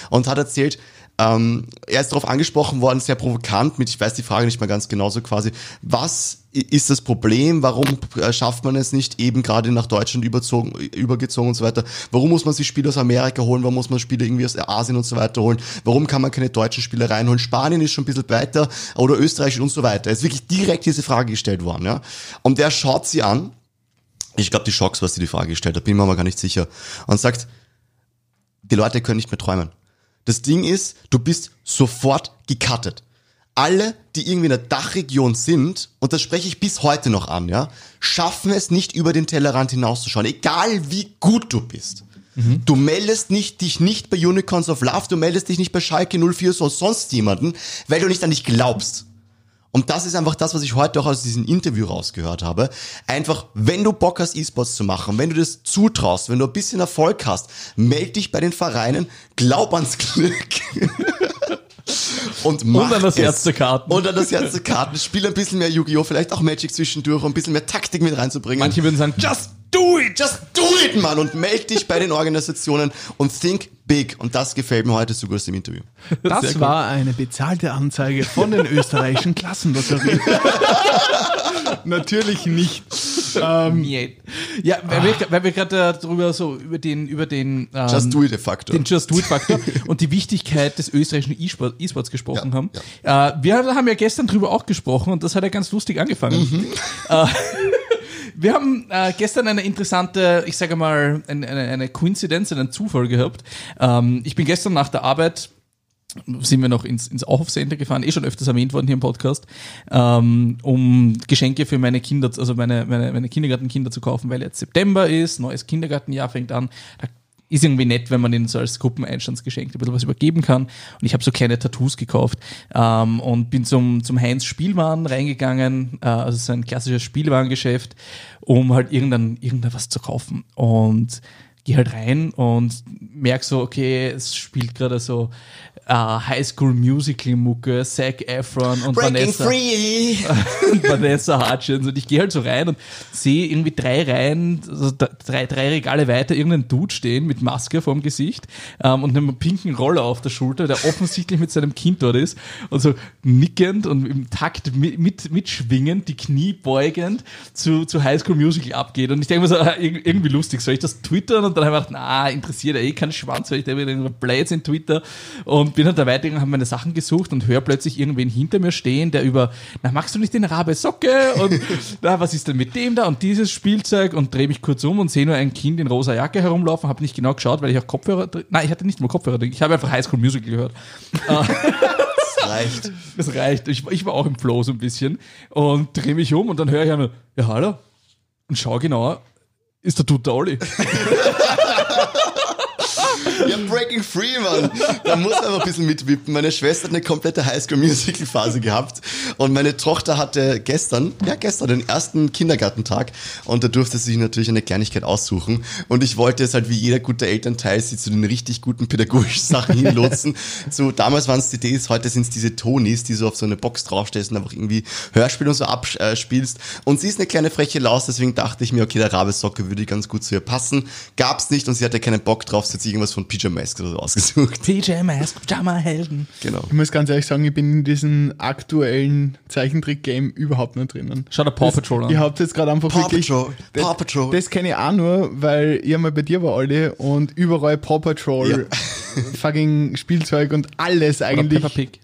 und hat erzählt, ähm, er ist darauf angesprochen worden, sehr provokant, mit, ich weiß die Frage nicht mehr ganz genau, so quasi, was ist das Problem, warum äh, schafft man es nicht eben gerade nach Deutschland überzogen, übergezogen und so weiter, warum muss man sich Spieler aus Amerika holen, warum muss man Spieler irgendwie aus Asien und so weiter holen, warum kann man keine deutschen Spieler reinholen, Spanien ist schon ein bisschen weiter oder Österreich und so weiter. Es ist wirklich direkt diese Frage gestellt worden, ja. Und der schaut sie an, ich glaube die Schocks, was sie die Frage gestellt hat, bin mir aber gar nicht sicher, und sagt, die Leute können nicht mehr träumen. Das Ding ist, du bist sofort gecuttet. Alle, die irgendwie in der Dachregion sind, und das spreche ich bis heute noch an, ja, schaffen es nicht über den Tellerrand hinauszuschauen, egal wie gut du bist. Du meldest nicht, dich nicht bei Unicorns of Love, du meldest dich nicht bei Schalke 04 oder sonst jemanden, weil du nicht an dich glaubst. Und das ist einfach das, was ich heute auch aus diesem Interview rausgehört habe. Einfach, wenn du Bock hast, E-Sports zu machen, wenn du das zutraust, wenn du ein bisschen Erfolg hast, meld dich bei den Vereinen, glaub ans Glück. Und, mach Und an das es. Herz der Karten. Und an das Herz der Karten. Spiel ein bisschen mehr Yu-Gi-Oh!, vielleicht auch Magic zwischendurch, um ein bisschen mehr Taktik mit reinzubringen. manche würden sagen, just do it! Just do it, Mann! Und meld dich bei den Organisationen und think big. Und das gefällt mir heute so gut dem Interview. Das Sehr war eine bezahlte Anzeige von den österreichischen Klassenlotterien. Natürlich nicht. Ähm. Ja, weil wir, weil wir gerade darüber so über den, über den, ähm, Just do it, de facto. den Just Do It Faktor und die Wichtigkeit des österreichischen E-Sport- E-Sports gesprochen haben. Äh, wir haben ja gestern drüber auch gesprochen und das hat ja ganz lustig angefangen. Äh, wir haben äh, gestern eine interessante, ich sage mal, eine, eine, Coincidence, einen Zufall gehabt. Ähm, ich bin gestern nach der Arbeit sind wir noch ins, ins Auhof Center gefahren, eh schon öfters erwähnt worden hier im Podcast, ähm, um Geschenke für meine Kinder, also meine, meine, meine Kindergartenkinder zu kaufen, weil jetzt September ist, neues Kindergartenjahr fängt an. Da ist irgendwie nett, wenn man ihnen so als Gruppeneinstandsgeschenk ein bisschen was übergeben kann. Und ich habe so kleine Tattoos gekauft ähm, und bin zum, zum Heinz Spielwaren reingegangen, äh, also so ein klassisches Spielwarengeschäft, um halt irgendein, irgendein was zu kaufen. Und gehe halt rein und merk so, okay, es spielt gerade so äh, High School Musical Mucke, Zac Efron und Vanessa, free! und Vanessa Hutchins und ich gehe halt so rein und sehe irgendwie drei Reihen, also drei, drei Regale weiter irgendeinen Dude stehen mit Maske vorm Gesicht ähm, und einem pinken Roller auf der Schulter, der offensichtlich mit seinem Kind dort ist und so nickend und im Takt mit, mit mitschwingend, die Knie beugend zu, zu High School Musical abgeht und ich denke mir so, ah, irgendwie lustig, soll ich das twittern? Und dann habe ich gedacht, na, interessiert ja eh keinen Schwanz, weil ich da wieder in Blades in Twitter und bin halt da weitergegangen, habe meine Sachen gesucht und höre plötzlich irgendwen hinter mir stehen, der über, na, magst du nicht den Rabe Socke? Und na, was ist denn mit dem da und dieses Spielzeug? Und drehe mich kurz um und sehe nur ein Kind in rosa Jacke herumlaufen, habe nicht genau geschaut, weil ich auch Kopfhörer, drin- nein, ich hatte nicht mal Kopfhörer drin, ich habe einfach High School Musical gehört. Das reicht. Das reicht. Ich, ich war auch im Flow so ein bisschen und drehe mich um und dann höre ich einmal, ja, hallo. Und schau genauer, ist der Dude der Olli. Ja, Breaking Free, Mann. Da muss man einfach ein bisschen mitwippen. Meine Schwester hat eine komplette Highschool-Musical-Phase gehabt und meine Tochter hatte gestern, ja gestern, den ersten Kindergartentag und da durfte sie sich natürlich eine Kleinigkeit aussuchen und ich wollte es halt wie jeder gute Elternteil sie zu den richtig guten pädagogischen Sachen hinlotsen. so, damals waren es CDs, heute sind es diese Tonis, die so auf so eine Box draufstellst und einfach irgendwie Hörspiel und so abspielst und sie ist eine kleine freche Laus, deswegen dachte ich mir, okay, der Rabesocke würde ganz gut zu ihr passen. Gab's nicht und sie hatte keinen Bock drauf, sie hat sich irgendwas von PJ Masks oder so ausgesucht. PJ Mask, Pyjama Helden. Genau. Ich muss ganz ehrlich sagen, ich bin in diesem aktuellen Zeichentrick-Game überhaupt nicht drinnen. Schau dir Paw Patrol an. Ihr habt jetzt gerade einfach Paw wirklich. Patrol, Das, Paw Patrol. Das kenne ich auch nur, weil ich einmal bei dir war, alle und überall Paw Patrol, fucking Spielzeug und alles Oder eigentlich. Peppa Pig.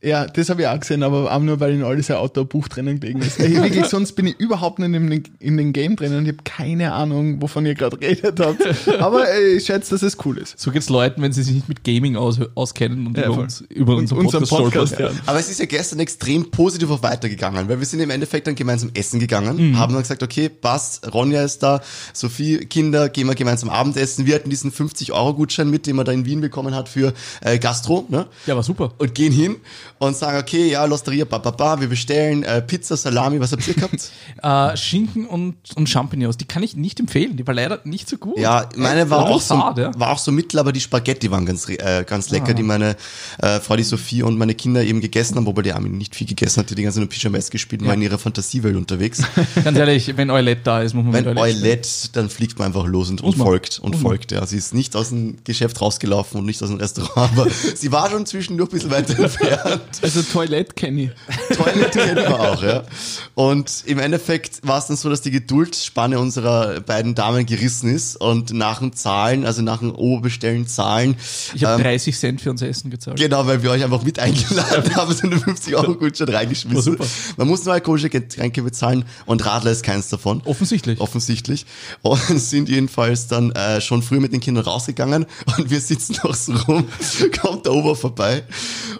Ja, das habe ich auch gesehen, aber auch nur, weil in alles ein Autobuch drinnen gelegen ist. Ey, wirklich, sonst bin ich überhaupt nicht in, den- in den Game drinnen und ich habe keine Ahnung, wovon ihr gerade redet habt. Aber äh, ich schätze, dass es cool ist. So geht's Leuten, wenn sie sich nicht mit Gaming aus, auskennen und Ja, über, voll. uns, über Und unseren unseren Podcast, Podcast hören. Aber es ist ja gestern extrem positiv auch weitergegangen, weil wir sind im Endeffekt dann gemeinsam essen gegangen, haben dann gesagt, okay, passt, Ronja ist da, Sophie, Kinder, gehen wir gemeinsam Abendessen. Wir hatten diesen 50-Euro-Gutschein mit, den man da in Wien bekommen hat für äh, Gastro, ne? Ja, war super. Und gehen hin und sagen, okay, ja, Losteria, ba, ba, ba, wir bestellen äh, Pizza, Salami, was habt ihr gehabt? Äh, Schinken und, und Champignons, die kann ich nicht empfehlen. Die war leider nicht so gut. Ja, meine war War auch, so, fad, ja. war auch so mittel, aber die Spaghetti waren ganz, äh, ganz lecker, die meine äh, Frau, die Sophie und meine Kinder eben gegessen haben, wobei die Armin nicht viel gegessen hat, die die ganze Zeit nur Pyjamas gespielt und war in ihrer Fantasiewelt unterwegs. Ganz ehrlich, wenn Eulette da ist, muss man Wenn Eulette Eulette, dann fliegt man einfach los und, und folgt und man. folgt. Ja, sie ist nicht aus dem Geschäft rausgelaufen und nicht aus dem Restaurant, aber sie war schon zwischendurch ein bisschen weiter entfernt. Also Toilette kenne ich. Toilette kennen wir auch, ja. Und im Endeffekt war es dann so, dass die Geduldsspanne unserer beiden Damen gerissen ist und nach dem Zahlen, also nach dem Oberbestellen Zahlen, Ich habe ähm, 30 Cent für unser Essen gezahlt. Genau, weil wir euch einfach mit eingeladen haben, so eine 50 Euro Gutschein reingeschmissen. Super. Man muss nur alkoholische Getränke bezahlen und Radler ist keins davon. Offensichtlich. Offensichtlich. Und sind jedenfalls dann äh, schon früh mit den Kindern rausgegangen und wir sitzen noch so rum, kommt der Ober vorbei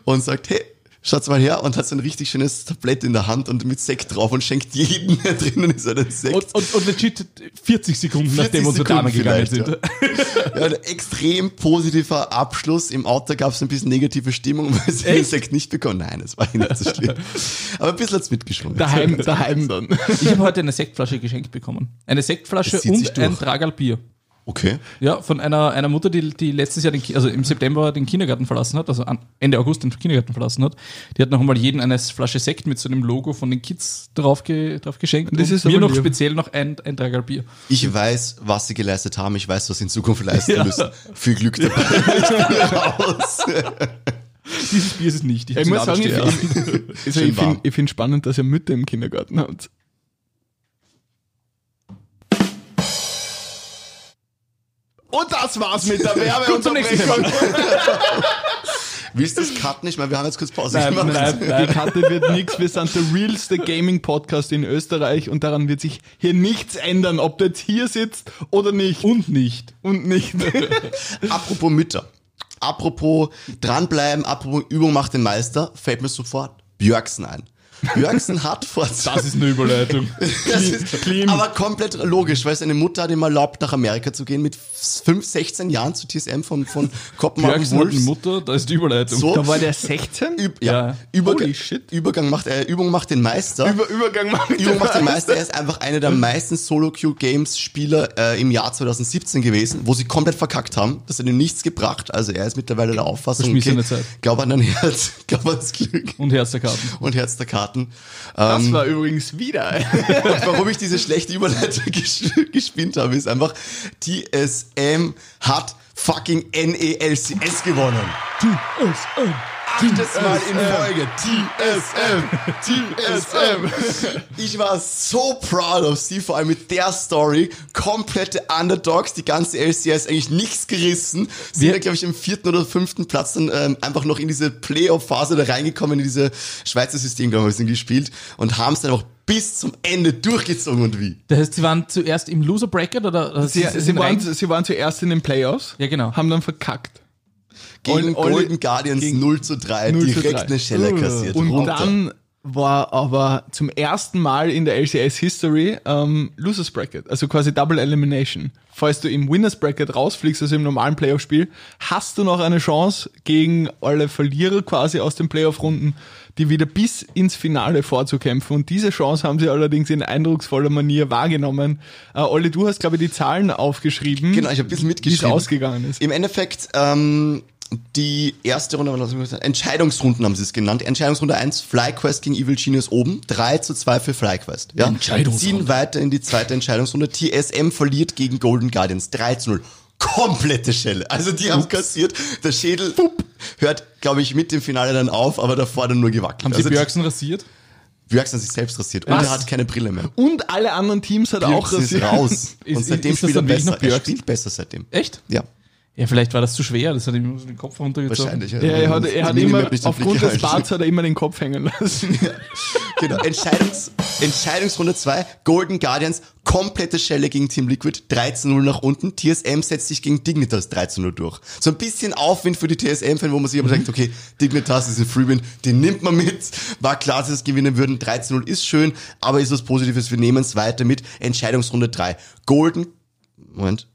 und sagt, hey, schaut's mal her und hat so ein richtig schönes Tablett in der Hand und mit Sekt drauf und schenkt jedem, der drinnen ist, einen Sekt. Und, und, und legit 40 Sekunden, 40 nachdem unsere Damen gegangen sind. Ja, ein extrem positiver Abschluss. Im Auto gab es ein bisschen negative Stimmung, weil sie den? Sekt nicht bekommen. Nein, es war nicht so schlimm. Aber ein bisschen hat's mitgeschwungen. Daheim, daheim dann. Ich habe heute eine Sektflasche geschenkt bekommen. Eine Sektflasche und ein durch. Tragal Bier. Okay. Ja, von einer, einer Mutter, die, die letztes Jahr, den, also im September den Kindergarten verlassen hat, also Ende August den Kindergarten verlassen hat. Die hat noch einmal jeden eine Flasche Sekt mit so einem Logo von den Kids drauf, ge, drauf geschenkt. Das und ist mir aber noch lieb. speziell noch ein, ein Tragal Bier. Ich weiß, was sie geleistet haben. Ich weiß, was sie in Zukunft leisten Ja. müssen. Viel Glück dabei. Ich. Dieses Bier ist es nicht. Ich muss sagen, ich, ich, also ich warm. finde ich find spannend, dass ihr Mütter im Kindergarten habt. Und das war's mit der Gut, zum nächsten Werbeunterbrechung. Willst du das cutten? Ich meine, wir haben jetzt kurz Pause Nein, gemacht. nein, nein, die Karte wird nichts. Wir sind der realste Gaming-Podcast in Österreich und daran wird sich hier nichts ändern, ob du jetzt hier sitzt oder nicht. Und nicht. Und nicht. Apropos Mütter. Apropos dranbleiben, apropos Übung macht den Meister, fällt mir sofort Björksen ein. Björksen hat vor Das ist eine Überleitung. Das ist clean. aber komplett logisch, weil seine Mutter hat ihm erlaubt, nach Amerika zu gehen mit 5, 16 Jahren zu TSM von, von Kopenhagen Björksen hat eine Wolves. Mutter, da ist die Überleitung. So, Da war der 16? Üb, ja, Ja. Übergang, Holy shit. Übergang macht, äh, Übung macht den Meister. Über, Übergang machen. Übung macht den Meister. Er ist einfach einer der meisten Solo-Queue-Games-Spieler äh, im Jahr 2017 gewesen, wo sie komplett verkackt haben. Das hat ihm nichts gebracht. Also er ist mittlerweile der Auffassung, Verschmissene Zeit. glaub an dein Herz, glaub ans Glück Und Herz der Karten. und Herz der Karten. Das Ähm, war übrigens wieder. und warum ich diese schlechte Überleitung ges- gespinnt habe, ist einfach, TSM hat fucking NELCS gewonnen. TSM. Achtes Mal in Folge. TSM. TSM. Ich war so proud of sie, vor allem mit der Story. Komplette Underdogs, die ganze LCS eigentlich nichts gerissen. Sind Wir- ja, glaube ich, im vierten oder fünften Platz dann ähm, einfach noch in diese Playoff-Phase da reingekommen, in diese Schweizer System, glaube ich, sind gespielt und haben es dann auch bis zum Ende durchgezogen und wie. Das heißt, sie waren zuerst im Loser Bracket oder? oder Sie, sie, sind waren, sie waren zuerst in den Playoffs. Ja, genau. Haben dann verkackt. Gegen Olli- Golden Guardians gegen 0 zu 3, 0 zu direkt 3. eine Schelle kassiert. Und runter. dann war aber zum ersten Mal in der LCS History ähm, Losers Bracket, also quasi Double Elimination. Falls du im Winners Bracket rausfliegst, also im normalen Playoff-Spiel, hast du noch eine Chance gegen alle Verlierer quasi aus den Playoff-Runden, die wieder bis ins Finale vorzukämpfen. Und diese Chance haben sie allerdings in eindrucksvoller Manier wahrgenommen. Äh, Olli, du hast, glaube ich, die Zahlen aufgeschrieben. Genau, ich habe ein bisschen Wie es mitgeschrieben. ausgegangen ist. Im Endeffekt, ähm, die erste Runde, was ich? Entscheidungsrunden haben sie es genannt. Entscheidungsrunde 1, FlyQuest gegen Evil Genius oben, 3 zu 2 für FlyQuest. Ja? Entscheidungsrunde. Ziehen weiter in die zweite Entscheidungsrunde. TSM verliert gegen Golden Guardians, 3 zu 0. Komplette Schelle. Also die haben kassiert. Der Schädel hört, glaube ich, mit dem Finale dann auf, aber davor dann nur gewackelt. Haben also sie Björksen rasiert? Björksen hat sich selbst rasiert und Was? er hat keine Brille mehr. Und alle anderen Teams hat auch Björksen ist rasiert. raus. Ist- und seitdem ist das spielt er besser. Er spielt besser seitdem. Echt? Ja, Ja, vielleicht war das zu schwer, das hat ihm so den Kopf runtergezogen. wahrscheinlich. Ja, er hat, er hat immer, aufgrund des. Barts hat er immer den Kopf hängen lassen. Genau, Entscheidungs, Entscheidungsrunde 2, Golden Guardians, komplette Schelle gegen Team Liquid, 13-0 nach unten, TSM setzt sich gegen Dignitas 13-0 durch. So ein bisschen Aufwind für die TSM-Fan, wo man sich aber denkt, okay, Dignitas ist ein Freewin, den nimmt man mit, war klar, dass sie es gewinnen würden, 13-0 ist schön, aber ist was Positives, wir nehmen es weiter mit, Entscheidungsrunde 3, Golden, Moment,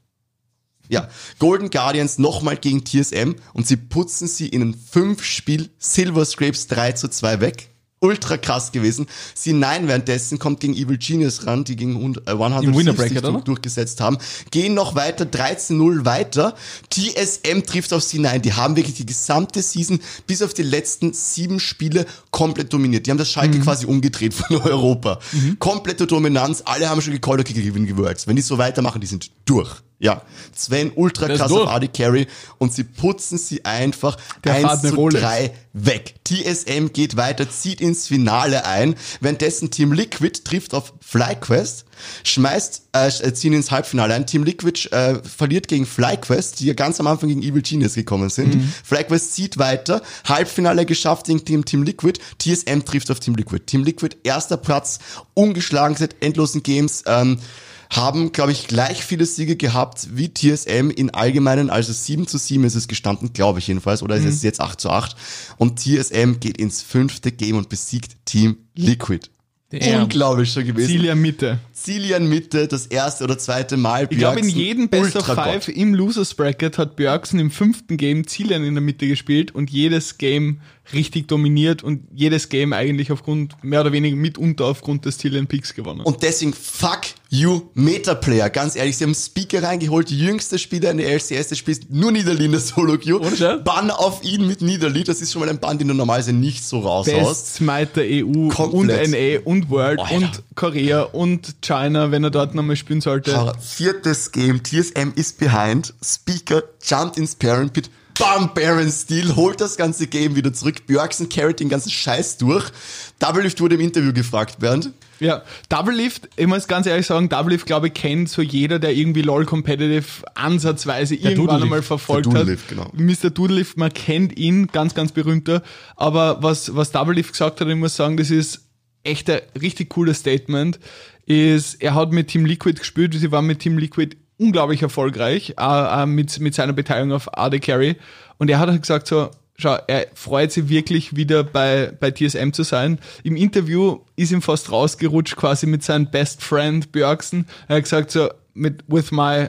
ja, Golden Guardians nochmal gegen TSM und sie putzen sie in einem 5-Spiel Silver Scrapes 3 zu 2 weg. Ultra krass gewesen. C9 währenddessen kommt gegen Evil Genius ran, die gegen 100 äh, 100 Im Winner Thieves sich Bracket, durch- durchgesetzt haben. Gehen noch weiter, 13-0 weiter. TSM trifft auf C9. Die haben wirklich die gesamte Season bis auf die letzten sieben Spiele komplett dominiert. Die haben das Schalke Mhm. quasi umgedreht von Europa. Komplette Dominanz. Alle haben schon gecallt, okay, gewinnen Worlds. Wenn die so weitermachen, die sind durch. Ja, Sven ultra krass auf Carry und sie putzen sie einfach Der fährt 1 eine zu Rolex. 3 weg. TSM geht weiter, zieht ins Finale ein, währenddessen Team Liquid trifft auf FlyQuest, schmeißt, äh, ziehen ins Halbfinale ein. Team Liquid äh, verliert gegen FlyQuest, die ja ganz am Anfang gegen Evil Genius gekommen sind. Mhm. FlyQuest zieht weiter, Halbfinale geschafft gegen Team, Team Liquid, TSM trifft auf Team Liquid. Team Liquid, erster Platz, ungeschlagen seit endlosen Games, ähm, haben, glaube ich, gleich viele Siege gehabt wie TSM in Allgemeinen. Also 7 zu 7 ist es gestanden, glaube ich jedenfalls. Oder ist es jetzt 8 zu 8. Und TSM geht ins fünfte Game und besiegt Team Liquid. Damn. Unglaublich schon gewesen. Zilia Mitte. Zilian Mitte, das erste oder zweite Mal. Ich glaube, in jedem Best of. Five im Losers Bracket hat Björksen im fünften Game Zilian in der Mitte gespielt und jedes Game richtig dominiert und jedes Game eigentlich aufgrund, mehr oder weniger mitunter aufgrund des Zilian Picks gewonnen. Und deswegen fuck you Metaplayer. Ganz ehrlich, sie haben Speaker reingeholt, die jüngste Spieler in der LCS, der spielt nur Niederli in der Solo Queue. Ohne Scheiß? Bann auf ihn mit Niederli, das ist schon mal ein Bann, den du normalerweise nicht so raushaust. Best Smite der EU Komplett. und NA und World Alter. und Korea und China, wenn er dort nochmal spielen sollte. Viertes Game, TSM ist behind, Speaker jumpt ins Parent Pit, bam, Baron Steel, holt das ganze Game wieder zurück, Björksen carried den ganzen Scheiß durch. Double Lift wurde im Interview gefragt, Bernd. Ja, Double Lift, ich muss ganz ehrlich sagen, Double Lift, glaube ich, kennt so jeder, der irgendwie LOL Competitive ansatzweise irgendwann Doodle einmal verfolgt Der hat. Lift, genau. Mr. Doodle Lift, man kennt ihn, ganz, ganz berühmter. Aber was, was Double Lift gesagt hat, ich muss sagen, das ist echt ein richtig cooles Statement, ist, er hat mit Team Liquid gespielt, sie waren mit Team Liquid unglaublich erfolgreich, äh, äh, mit, mit seiner Beteiligung auf AD Carry. Und er hat halt gesagt so, schau, er freut sich wirklich wieder bei, bei TSM zu sein. Im Interview ist ihm fast rausgerutscht, quasi mit seinem Best Friend Björksen. Er hat gesagt so, mit, with my,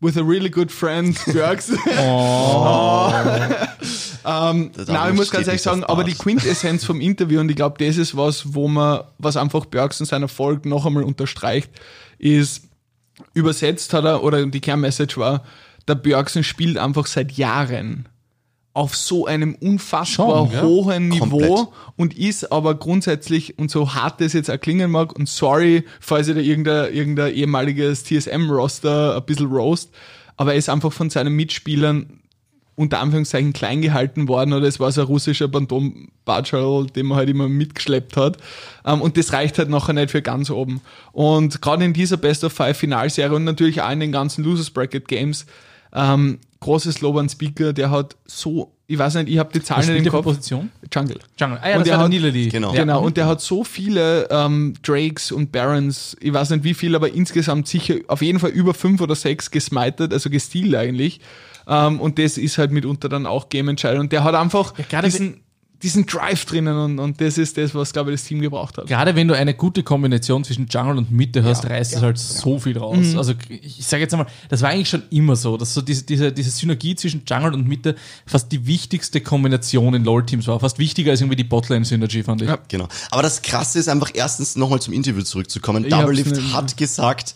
with a really good friend Björksen. Oh. ähm, nein, ich muss ganz ehrlich sagen, aber die Quintessenz vom Interview, und ich glaube, das ist was, wo man, was einfach Björksen seinen Erfolg noch einmal unterstreicht, ist, übersetzt hat er, oder die Kernmessage war, der Björksen spielt einfach seit Jahren auf so einem unfassbar Schon, ja? hohen Niveau Komplett. und ist aber grundsätzlich, und so hart das jetzt erklingen mag, und sorry, falls ich da irgendein, irgendein ehemaliges TSM-Roster ein bisschen roast, aber er ist einfach von seinen Mitspielern unter Anführungszeichen klein gehalten worden oder es war so ein russischer Bandom Bajal, den man halt immer mitgeschleppt hat. Ähm, und das reicht halt nachher nicht für ganz oben. Und gerade in dieser Best of Five Finalserie und natürlich auch in den ganzen Losers Bracket Games ähm, großes Lob an Speaker, der hat so, ich weiß nicht, ich habe die Zahlen in der Position? Jungle. Jungle. Ah ja, und das der hat, Nilali. Genau. genau. Und der hat so viele ähm, Drakes und Barons, ich weiß nicht wie viel, aber insgesamt sicher auf jeden Fall über fünf oder sechs gesmited, also gestealt eigentlich. Ähm, und das ist halt mitunter dann auch Game Entscheidung. Und der hat einfach ja, diesen, diesen Drive drinnen und, und das ist das, was, glaube ich, das Team gebraucht hat. Gerade wenn du eine gute Kombination zwischen Jungle und Mitte hast, ja, reißt ja, es halt ja. so viel raus. Mhm. Also ich sage jetzt einmal, das war eigentlich schon immer so, dass so diese, diese, diese Synergie zwischen Jungle und Mitte fast die wichtigste Kombination in LoL-Teams war. Fast wichtiger als irgendwie die Botlane-Synergie, fand ich. Ja, genau. Aber das Krasse ist einfach erstens nochmal zum Interview zurückzukommen. Double Lift hat gesagt,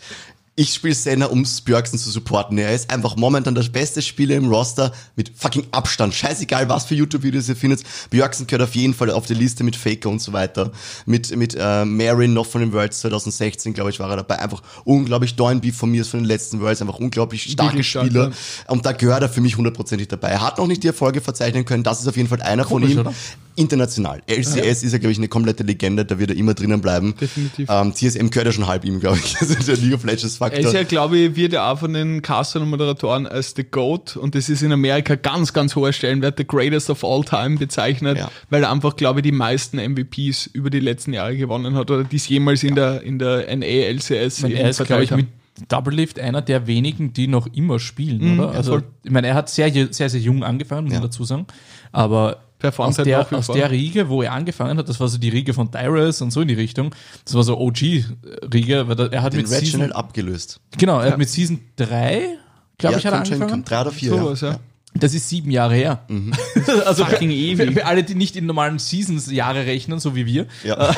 ich spiele Senna, um Björksen zu supporten. Er ist einfach momentan der beste Spieler im Roster mit fucking Abstand. Scheißegal, was für YouTube-Videos ihr findet. Björksen gehört auf jeden Fall auf der Liste mit Faker und so weiter. Mit, mit äh, Marin noch von den Worlds 2016, glaube ich, war er dabei. Einfach unglaublich Dornby von mir ist von den letzten Worlds. Einfach unglaublich starke Spieler. Stark, ja. Und da gehört er für mich hundertprozentig dabei. Er hat noch nicht die Erfolge verzeichnen können. Das ist auf jeden Fall einer Komisch, von ihm. Oder? International. LCS ja. ist ja, glaube ich, eine komplette Legende, da wird er immer drinnen bleiben. Definitiv. Ähm, CSM gehört ja schon halb ihm, glaube ich. Also der League of Legends Faktor. Er ist ja, glaube ich, wird ja auch von den Castern und Moderatoren als The GOAT und das ist in Amerika ganz, ganz hoher Stellenwert, the greatest of all time bezeichnet, ja. weil er einfach, glaube ich, die meisten MVPs über die letzten Jahre gewonnen hat oder dies jemals in der, in der NA LCS. Ich er ist, glaube ich, mit Double Lift einer der wenigen, die noch immer spielen, mhm, oder? Also, ich meine, er hat sehr, sehr, sehr jung angefangen, muss man dazu sagen. Aber aus, halt der, aus der Riege, wo er angefangen hat, das war so die Riege von Dyrus und so in die Richtung, das war so OG-Riege, weil er hat Den mit Season, abgelöst. Genau, er ja. hat mit Season 3, glaube ja, ich, hat er angefangen. Drei oder vier, so ja. ja. Das ist sieben Jahre her. Mhm. also Fucking ewig. Für alle, die nicht in normalen Seasons Jahre rechnen, so wie wir, ja.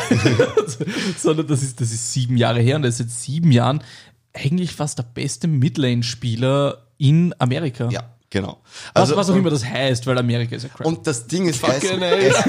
sondern das ist, das ist sieben Jahre her und er ist seit sieben Jahren eigentlich fast der beste Midlane-Spieler in Amerika. Ja. Genau. Also, was, was auch immer das heißt, weil Amerika ist ja crap. Und das Ding ist, er ist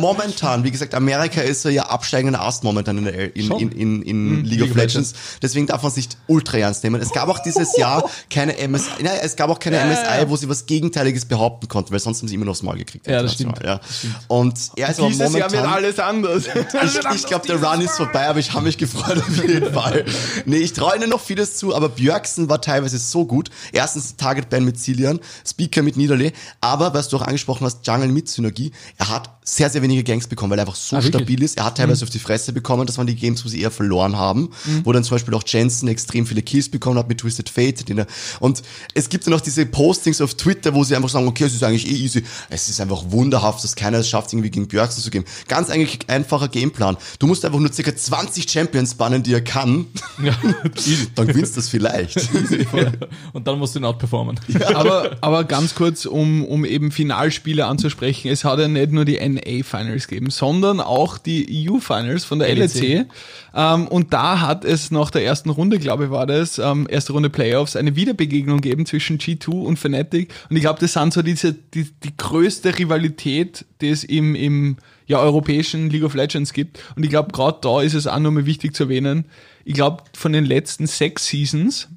momentan, wie gesagt, Amerika ist so ja absteigender Ast momentan in, der, in, in, in, in mhm, League, League of Legends. Legends. Deswegen darf man es nicht ultra ernst nehmen. Es gab auch dieses Jahr keine MSI, nein, es gab auch keine ja, MSI, ja. wo sie was Gegenteiliges behaupten konnten, weil sonst haben sie immer noch aufs Maul gekriegt. Ja, das stimmt. Ja. das stimmt. Und er ist Dieses momentan, Jahr wird alles anders. ich, ich glaube, der Run ist vorbei, aber ich habe mich gefreut auf jeden Fall. Nee, ich traue ihnen noch vieles zu, aber Björksen war teilweise so gut. Erstens Target Ban mit Zillian, Speaker mit Niederle, aber was du auch angesprochen hast, Jungle mit Synergie, er hat sehr, sehr wenige Gangs bekommen, weil er einfach so ah, stabil ist. Er hat teilweise mhm. auf die Fresse bekommen, das waren die Games, wo sie eher verloren haben, mhm. wo dann zum Beispiel auch Jensen extrem viele Kills bekommen hat mit Twisted Fate. Den er, und es gibt dann auch diese Postings auf Twitter, wo sie einfach sagen, okay, es ist eigentlich eh easy. Es ist einfach wunderhaft, dass keiner es schafft, irgendwie gegen Björksen zu gehen. Ganz eigentlich einfacher Gameplan. Du musst einfach nur circa 20 Champions bannen, die er kann. Ja, dann gewinnst du das vielleicht. und dann musst du ihn outperformen. Ja. Aber, aber ganz kurz, um, um eben Finalspiele anzusprechen, es hat ja nicht nur die NA Finals gegeben, sondern auch die EU Finals von der LEC. LEC. Ähm, und da hat es nach der ersten Runde, glaube ich, war das, ähm, erste Runde Playoffs, eine Wiederbegegnung gegeben zwischen G2 und Fnatic. Und ich glaube, das sind so diese, die, die größte Rivalität, die es im, im ja, europäischen League of Legends gibt. Und ich glaube, gerade da ist es auch nochmal wichtig zu erwähnen. Ich glaube, von den letzten sechs Seasons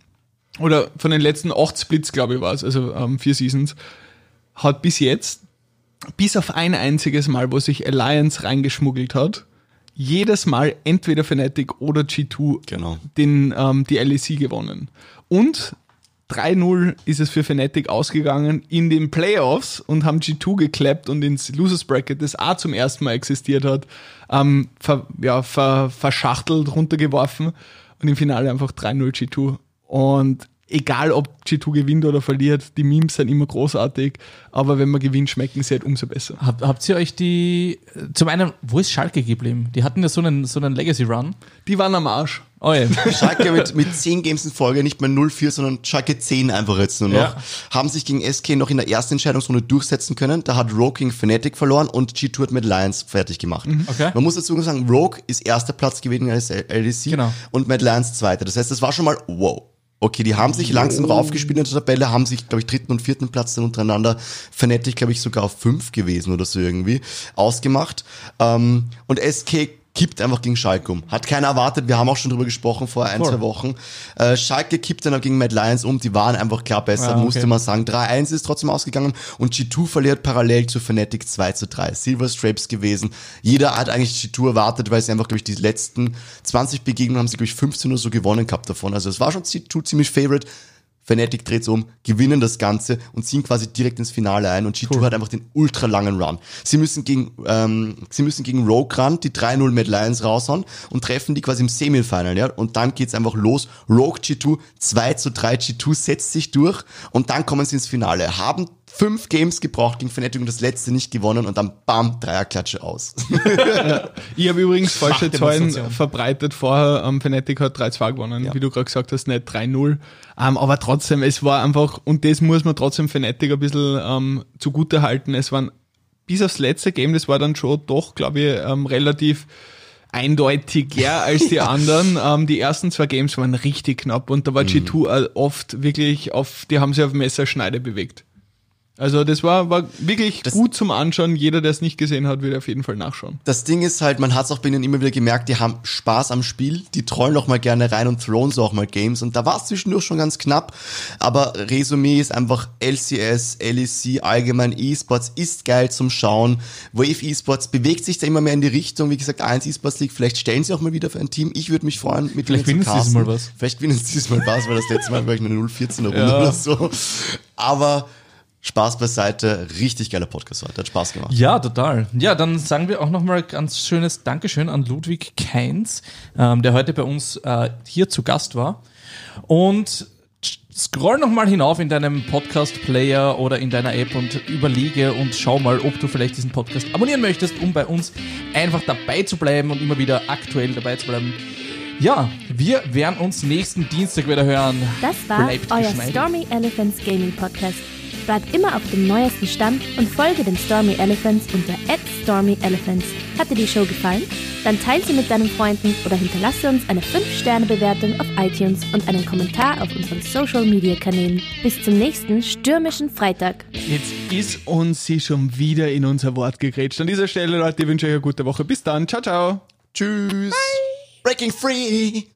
oder von den letzten acht Splits, glaube ich, war es, also ähm, vier Seasons, hat bis jetzt, bis auf ein einziges Mal, wo sich Alliance reingeschmuggelt hat, jedes Mal entweder Fnatic oder G2 genau. den, ähm, die LEC gewonnen. Und 3-0 ist es für Fnatic ausgegangen in den Playoffs und haben G2 geklappt und ins Losers Bracket, das auch zum ersten Mal existiert hat, ähm, ver, ja, ver, verschachtelt, runtergeworfen und im Finale einfach 3-0 G2. Und egal ob G2 gewinnt oder verliert, die Memes sind immer großartig, aber wenn man gewinnt, schmecken sie halt umso besser. Hab, habt ihr euch die, zum einen, wo ist Schalke geblieben? Die hatten ja so einen, so einen Legacy-Run. Die waren am Arsch. Oh ja. Schalke mit, mit 10 Games in Folge, nicht mehr 0-4, sondern Schalke 10 einfach jetzt nur noch. Ja. Haben sich gegen SK noch in der ersten Entscheidungsrunde durchsetzen können. Da hat Rogue gegen Fnatic verloren und G2 hat mit Lions fertig gemacht. Okay. Man muss dazu sagen, Rogue ist erster Platz gewesen als LEC Genau. und Mad Lions zweiter. Das heißt, das war schon mal wow. Okay, die haben sich langsam raufgespielt in der Tabelle, haben sich, glaube ich, dritten und vierten Platz dann untereinander, Fnatic, glaube ich, sogar auf fünf gewesen oder so irgendwie, ausgemacht. Ähm, und SK kippt einfach gegen Schalke um. Hat keiner erwartet, wir haben auch schon drüber gesprochen vor ein, Voll. zwei Wochen. Äh, Schalke kippt dann auch gegen Mad Lions um, die waren einfach klar besser, Ah, okay. musste man sagen. 3-1 ist trotzdem ausgegangen und G2 verliert parallel zu Fnatic 2 zu 3. Silver Strapes gewesen. Jeder hat eigentlich G2 erwartet, weil sie einfach, glaube ich, die letzten 20 Begegnungen haben sie, glaube ich, 15 oder so gewonnen gehabt davon. Also es war schon G2 ziemlich Favorite. Fnatic dreht um, gewinnen das Ganze und ziehen quasi direkt ins Finale ein und G2 hat einfach den ultra langen Run. Sie müssen gegen, ähm, sie müssen gegen Rogue Run die 3-0 Mad Lions raushauen und treffen die quasi im Semifinal, ja. Und dann geht's einfach los. Rogue G2, 2 zu 3, G2 setzt sich durch und dann kommen sie ins Finale. Haben fünf Games gebraucht gegen Fnatic und das letzte nicht gewonnen und dann bam, Dreierklatsche aus. Ich habe übrigens falsche Zahlen verbreitet vorher. Ähm, Fnatic hat 3-2 gewonnen, Ja. wie du gerade gesagt hast, nicht 3-0. Ähm, aber trotzdem, es war einfach, und das muss man trotzdem Fnatic ein bisschen ähm, zugute halten. Es waren bis aufs letzte Game, das war dann schon doch, glaube ich, ähm, relativ eindeutiger als die anderen. Ähm, die ersten zwei Games waren richtig knapp und da war G2 äh, oft wirklich auf, die haben sich auf Messerschneide bewegt. Also das war, war wirklich gut zum Anschauen. Jeder, der es nicht gesehen hat, wird auf jeden Fall nachschauen. Das Ding ist halt, man hat es auch bei ihnen immer wieder gemerkt, die haben Spaß am Spiel, die trollen auch mal gerne rein und throwen so auch mal Games und da war es zwischendurch schon ganz knapp, aber Resümee ist einfach LCS, LEC, allgemein E-Sports ist geil zum Schauen. Wave E-Sports bewegt sich da immer mehr in die Richtung, wie gesagt, 1 E-Sports League, vielleicht stellen sie auch mal wieder für ein Team, ich würde mich freuen, mit Vielleicht ihnen gewinnen zu sie dieses casten. Mal was. Vielleicht gewinnen sie diesmal was, weil das letzte Mal war ich eine 014er Runde Ja. oder so. Aber Spaß beiseite, richtig geiler Podcast heute, hat Spaß gemacht. Ja, total. Ja, dann sagen wir auch nochmal ganz schönes Dankeschön an Ludwig Keins, ähm, der heute bei uns äh, hier zu Gast war. Und scroll nochmal hinauf in deinem Podcast-Player oder in deiner App und überlege und schau mal, ob du vielleicht diesen Podcast abonnieren möchtest, um bei uns einfach dabei zu bleiben und immer wieder aktuell dabei zu bleiben. Ja, wir werden uns nächsten Dienstag wieder hören. Das war Bleibt euer geschmeidig. Stormy Elephants Gaming Podcast. Bleibt immer auf dem neuesten Stand und folge den Stormy Elephants unter @stormyelephants. Hat dir die Show gefallen? Dann teile sie mit deinen Freunden oder hinterlasse uns eine 5-Sterne-Bewertung auf iTunes und einen Kommentar auf unseren Social-Media-Kanälen. Bis zum nächsten stürmischen Freitag. Jetzt ist uns sie schon wieder in unser Wort gegrätscht. An dieser Stelle, Leute, ich wünsche euch eine gute Woche. Bis dann. Ciao, ciao. Tschüss. Breaking free.